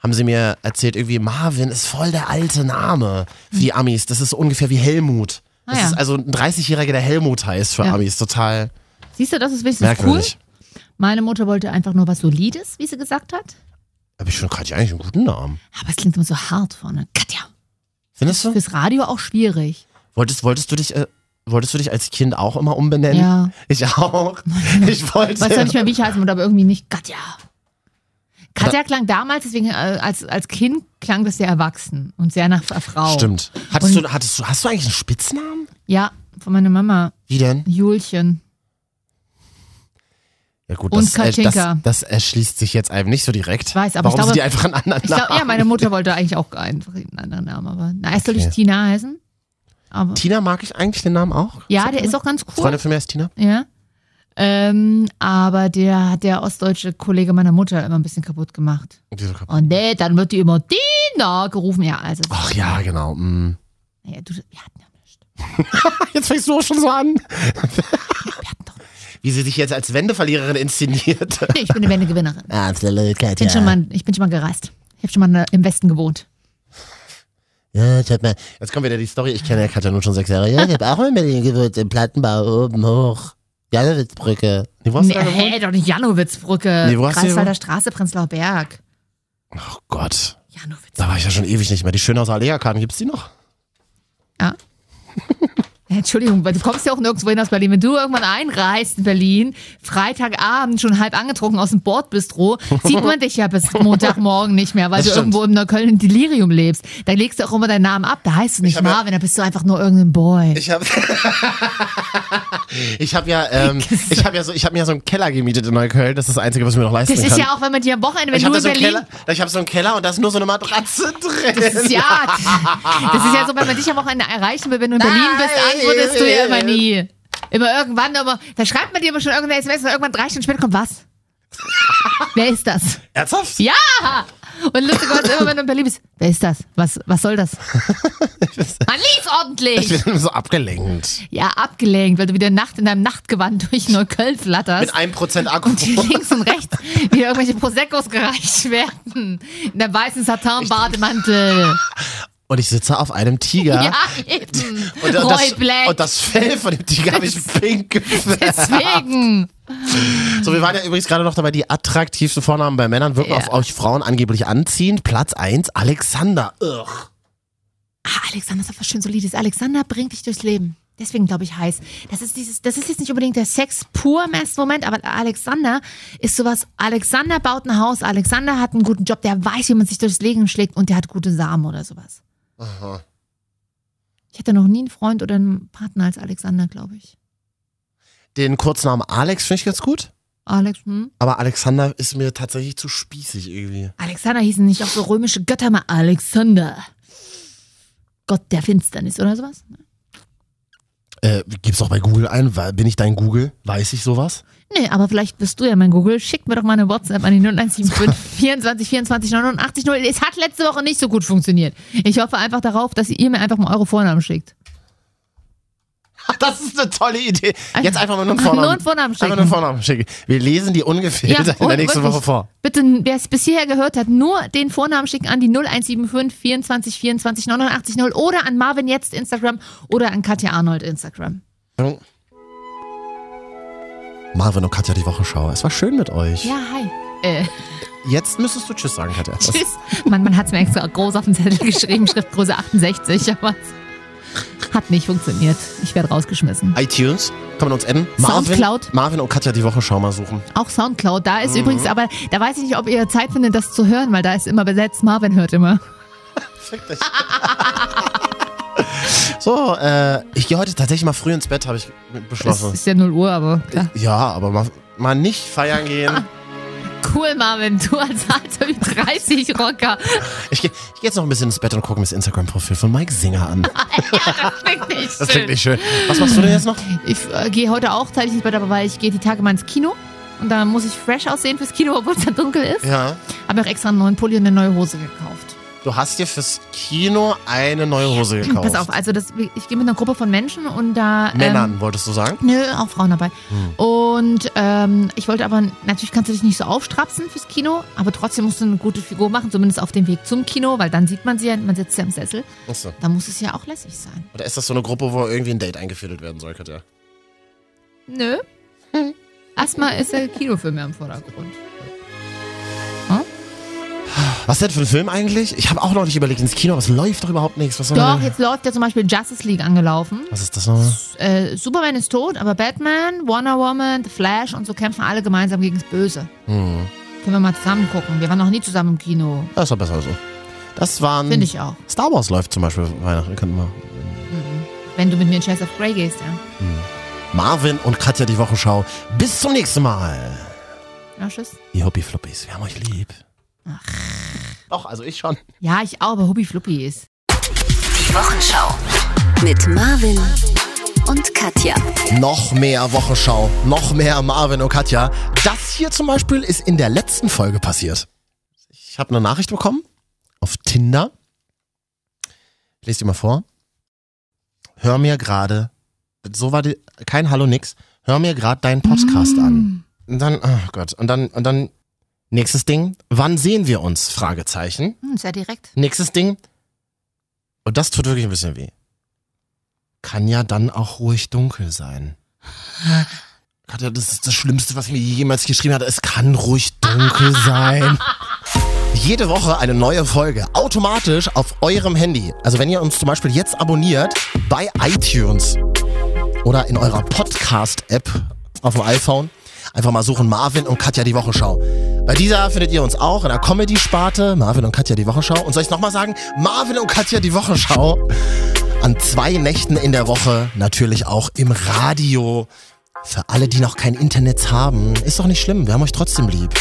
haben sie mir erzählt, irgendwie Marvin ist voll der alte Name für die Amis. Das ist so ungefähr wie Helmut. Das Ah ja. ist also ein 30-Jähriger, der Helmut heißt für Ja. Amis. Total Siehst du, das ist wenigstens merkwürdig. cool. Meine Mutter wollte einfach nur was Solides, wie sie gesagt hat. Aber ich finde Katja eigentlich einen guten Namen. Aber es klingt immer so hart vorne. Katja. Findest du? Fürs Radio auch schwierig. Wolltest, wolltest du dich, äh, wolltest du dich als Kind auch immer umbenennen? Ja. Ich auch. Ich wollte. Ich weiß ja nicht mehr, wie ich heißen wollte, aber irgendwie nicht Katja. Katja klang damals, deswegen äh, als, als Kind klang das sehr erwachsen und sehr nach Frau. Stimmt. Hattest Und- du, hattest du, hast du eigentlich einen Spitznamen? Ja, von meiner Mama. Wie denn? Julchen. Ja gut, Und das, äh, das, das erschließt sich jetzt einem nicht so direkt. Ich weiß, aber ich Warum glaube- sie die einfach einen anderen Ich Namen ja, meine Mutter wollte eigentlich auch einfach einen anderen Namen, aber na, erst soll ich Okay. Tina heißen. Aber Tina mag ich eigentlich den Namen auch. ja, der ist auch ganz cool. Freundin von mir ist Tina. Ja. Ähm, aber der hat der ostdeutsche Kollege meiner Mutter immer ein bisschen kaputt gemacht. Kaputt? Und nee, dann wird die immer Tina gerufen. Ja, also. Ach ja, genau. mm. Naja, du, wir hatten ja nichts. Jetzt fängst du auch schon so an. Wir hatten doch Wie sie sich jetzt als Wendeverliererin inszeniert. Nee, ich bin eine Wendegewinnerin. Absolut, Ich bin, Katja. schon mal, ich bin schon mal gereist. Ich habe schon mal im Westen gewohnt. Ja, ich hab mal, jetzt kommt wieder die Story. Ich kenne ja Katja nun schon sechs Jahre. Ja, ich habe auch in Berlin gewohnt, im Plattenbau oben hoch. Janowitzbrücke. Nee, wo hast Nee, du da gewohnt? hey, doch nicht Janowitzbrücke. Nee, wo hast du Greifswalder? Straße, Prenzlauer Berg. Oh Gott. Janowitz. Da war ich ja schon ewig nicht mehr. Die Schönhauser Alea-Karten, gibt's die noch? Ja. Ja, Entschuldigung, weil du kommst ja auch nirgendwo hin aus Berlin. Wenn du irgendwann einreist in Berlin, Freitagabend schon halb angetrunken aus dem Bordbistro, sieht man dich ja bis Montagmorgen nicht mehr, weil Das du stimmt. irgendwo im Neukölln im Delirium lebst. Da legst du auch immer deinen Namen ab. Da heißt du nicht Marvin, da bist du einfach nur irgendein Boy. Ich habe ich habe ja ähm, ich habe ja so ich habe mir ja so einen Keller gemietet in Neukölln, das ist das einzige, was ich mir noch leisten Das kann. ist ja auch, wenn man dir am Wochenende, wenn ich du in so Berlin... Keller, ich habe so einen Keller und da ist nur so eine Matratze drin. Das ist ja, das ist ja so, wenn man dich am Wochenende erreichen will, wenn du in Berlin bist, antwortest du ja immer nie. Immer irgendwann, aber da schreibt man dir immer schon irgendeine SMS und irgendwann drei Stunden später kommt was? Wer ist das? Ernsthaft? Ja! Und lustigerweise immer, wenn du in Berlin bist, wer ist das? Was, was soll das? Man Ich ordentlich! bin so abgelenkt. Ja, abgelenkt, weil du wieder Nacht in deinem Nachtgewand durch Neukölln flatterst. Mit einem Prozent Akku. und hier links und rechts wieder irgendwelche Proseccos gereicht werden. In der weißen Satin-Bademantel. Und ich sitze auf einem Tiger. Ja, eben. Und, Roy das, und das Fell von dem Tiger habe ich pink gefärbt. Deswegen. So, wir waren ja übrigens gerade noch dabei, die attraktivsten Vornamen bei Männern wirken Ja. auf euch Frauen angeblich anziehend. Platz 1, Alexander. Ugh. Ah, Alexander ist was schön solides. Alexander bringt dich durchs Leben. Deswegen glaube ich heiß. Das ist dieses, das ist jetzt nicht unbedingt der Sex pur Moment, aber Alexander ist sowas. Alexander baut ein Haus. Alexander hat einen guten Job. Der weiß, wie man sich durchs Leben schlägt und der hat gute Samen oder sowas. Ich hatte noch nie einen Freund oder einen Partner als Alexander, glaube ich. Den Kurznamen Alex finde ich ganz gut. Alex, hm? Aber Alexander ist mir tatsächlich zu spießig irgendwie. Alexander hießen nicht auch so römische Götter mal Alexander. Gott der Finsternis oder sowas? Äh, gib's auch bei Google ein. Bin ich dein Google? Weiß ich sowas? Nee, aber vielleicht bist du ja mein Google. Schick mir doch mal eine WhatsApp an die 0175 24 24 89 0. Es hat letzte Woche nicht so gut funktioniert. Ich hoffe einfach darauf, dass ihr mir einfach mal eure Vornamen schickt. Das ist eine tolle Idee. Jetzt einfach mal nur einen Nur Vornamen. einen Vornamen Einfach schicken. nur einen Vornamen schicken. Wir lesen die ungefähr in der nächsten wirklich, Woche vor. Bitte, wer es bisher gehört hat, nur den Vornamen schicken an die 0175 24 24 89 0 oder an Marvin jetzt Instagram oder an Katja Arnold Instagram. Marvin und Katja, die Wochenschau. Es war schön mit euch. Ja, hi. Äh, Jetzt müsstest du Tschüss sagen, Katja. Tschüss. Mann, man hat es mir extra groß auf den Zettel geschrieben, Schriftgröße 68, aber es hat nicht funktioniert. Ich werde rausgeschmissen. iTunes, kann man uns adden? Soundcloud. Marvin und Katja, die Wochenschau mal suchen. Auch Soundcloud, da Mhm. ist übrigens, aber da weiß ich nicht, ob ihr Zeit findet, das zu hören, weil da ist immer besetzt. Marvin hört immer. Fick dich. So, äh, ich gehe heute tatsächlich mal früh ins Bett, habe ich Es beschlossen. ist ja 0 Uhr, aber klar. Ja, aber mal, mal nicht feiern gehen. Cool, Marvin, du als alter Ü30-Rocker. Ich gehe ich geh jetzt noch ein bisschen ins Bett und gucke mir das Instagram-Profil von Mike Singer an. Wirklich Das schön. klingt nicht schön. Was machst du denn jetzt noch? Ich äh, gehe heute auch zeitig ins Bett, aber weil ich gehe die Tage mal ins Kino. Und da muss ich fresh aussehen fürs Kino, obwohl es dann dunkel ist. Ja. Habe mir auch extra einen neuen Pulli und eine neue Hose gekauft. Du hast dir fürs Kino eine neue Hose gekauft. Pass auf, also das, ich gehe mit einer Gruppe von Menschen und da... Männern, Ähm, wolltest du sagen? Nö, auch Frauen dabei. Hm. Und ähm, ich wollte aber, natürlich kannst du dich nicht so aufstrapsen fürs Kino, aber trotzdem musst du eine gute Figur machen, zumindest auf dem Weg zum Kino, weil dann sieht man sie ja, man sitzt ja im Sessel. Achso. Da muss es ja auch lässig sein. Oder ist das so eine Gruppe, wo irgendwie ein Date eingefädelt werden soll, Katja? Nö. Erstmal ist der Kinofilm ja im Vordergrund. Was denn für ein Film eigentlich? Ich habe auch noch nicht überlegt ins Kino, aber es läuft doch überhaupt nichts. Was soll Doch, denn? jetzt läuft ja zum Beispiel Justice League angelaufen. Was ist das nochmal? Äh, Superman ist tot, aber Batman, Wonder Woman, The Flash und so kämpfen alle gemeinsam gegen das Böse. Hm. Können wir mal zusammen gucken. Wir waren noch nie zusammen im Kino. Das ist doch besser so. Das waren. Finde ich auch. Star Wars läuft zum Beispiel Weihnachten, könnten wir. Wenn du mit mir in Chase of Grey gehst, ja. Marvin und Katja die Wochenschau. Bis zum nächsten Mal. Ja, tschüss. Die Hobby Floppies, wir haben euch lieb. Doch, also ich schon. Ja, ich auch, aber Hubby Fluppi ist. Die Wochenschau. Mit Marvin und Katja. Noch mehr Wochenschau, noch mehr Marvin und Katja. Das hier zum Beispiel ist in der letzten Folge passiert. Ich habe eine Nachricht bekommen auf Tinder. Ich lese dir mal vor. Hör mir gerade, so war die, kein Hallo nix, hör mir gerade deinen Podcast an. Und dann, oh Gott, und dann, und dann, nächstes Ding, wann sehen wir uns? Fragezeichen. Hm, sehr direkt. Nächstes Ding. Und das tut wirklich ein bisschen weh. Kann ja dann auch ruhig dunkel sein. Katja, das ist das Schlimmste, was mir jemals geschrieben hat. Es kann ruhig dunkel sein. Jede Woche eine neue Folge. Automatisch auf eurem Handy. Also wenn ihr uns zum Beispiel jetzt abonniert bei iTunes oder in eurer Podcast-App auf dem iPhone. Einfach mal suchen Marvin und Katja die Wochenschau. Bei dieser findet ihr uns auch in der Comedy-Sparte. Marvin und Katja die Wochenschau. Und soll ich nochmal sagen? Marvin und Katja die Wochenschau. An zwei Nächten in der Woche. Natürlich auch im Radio. Für alle, die noch kein Internet haben. Ist doch nicht schlimm. Wir haben euch trotzdem lieb.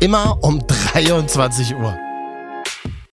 Immer um 23 Uhr.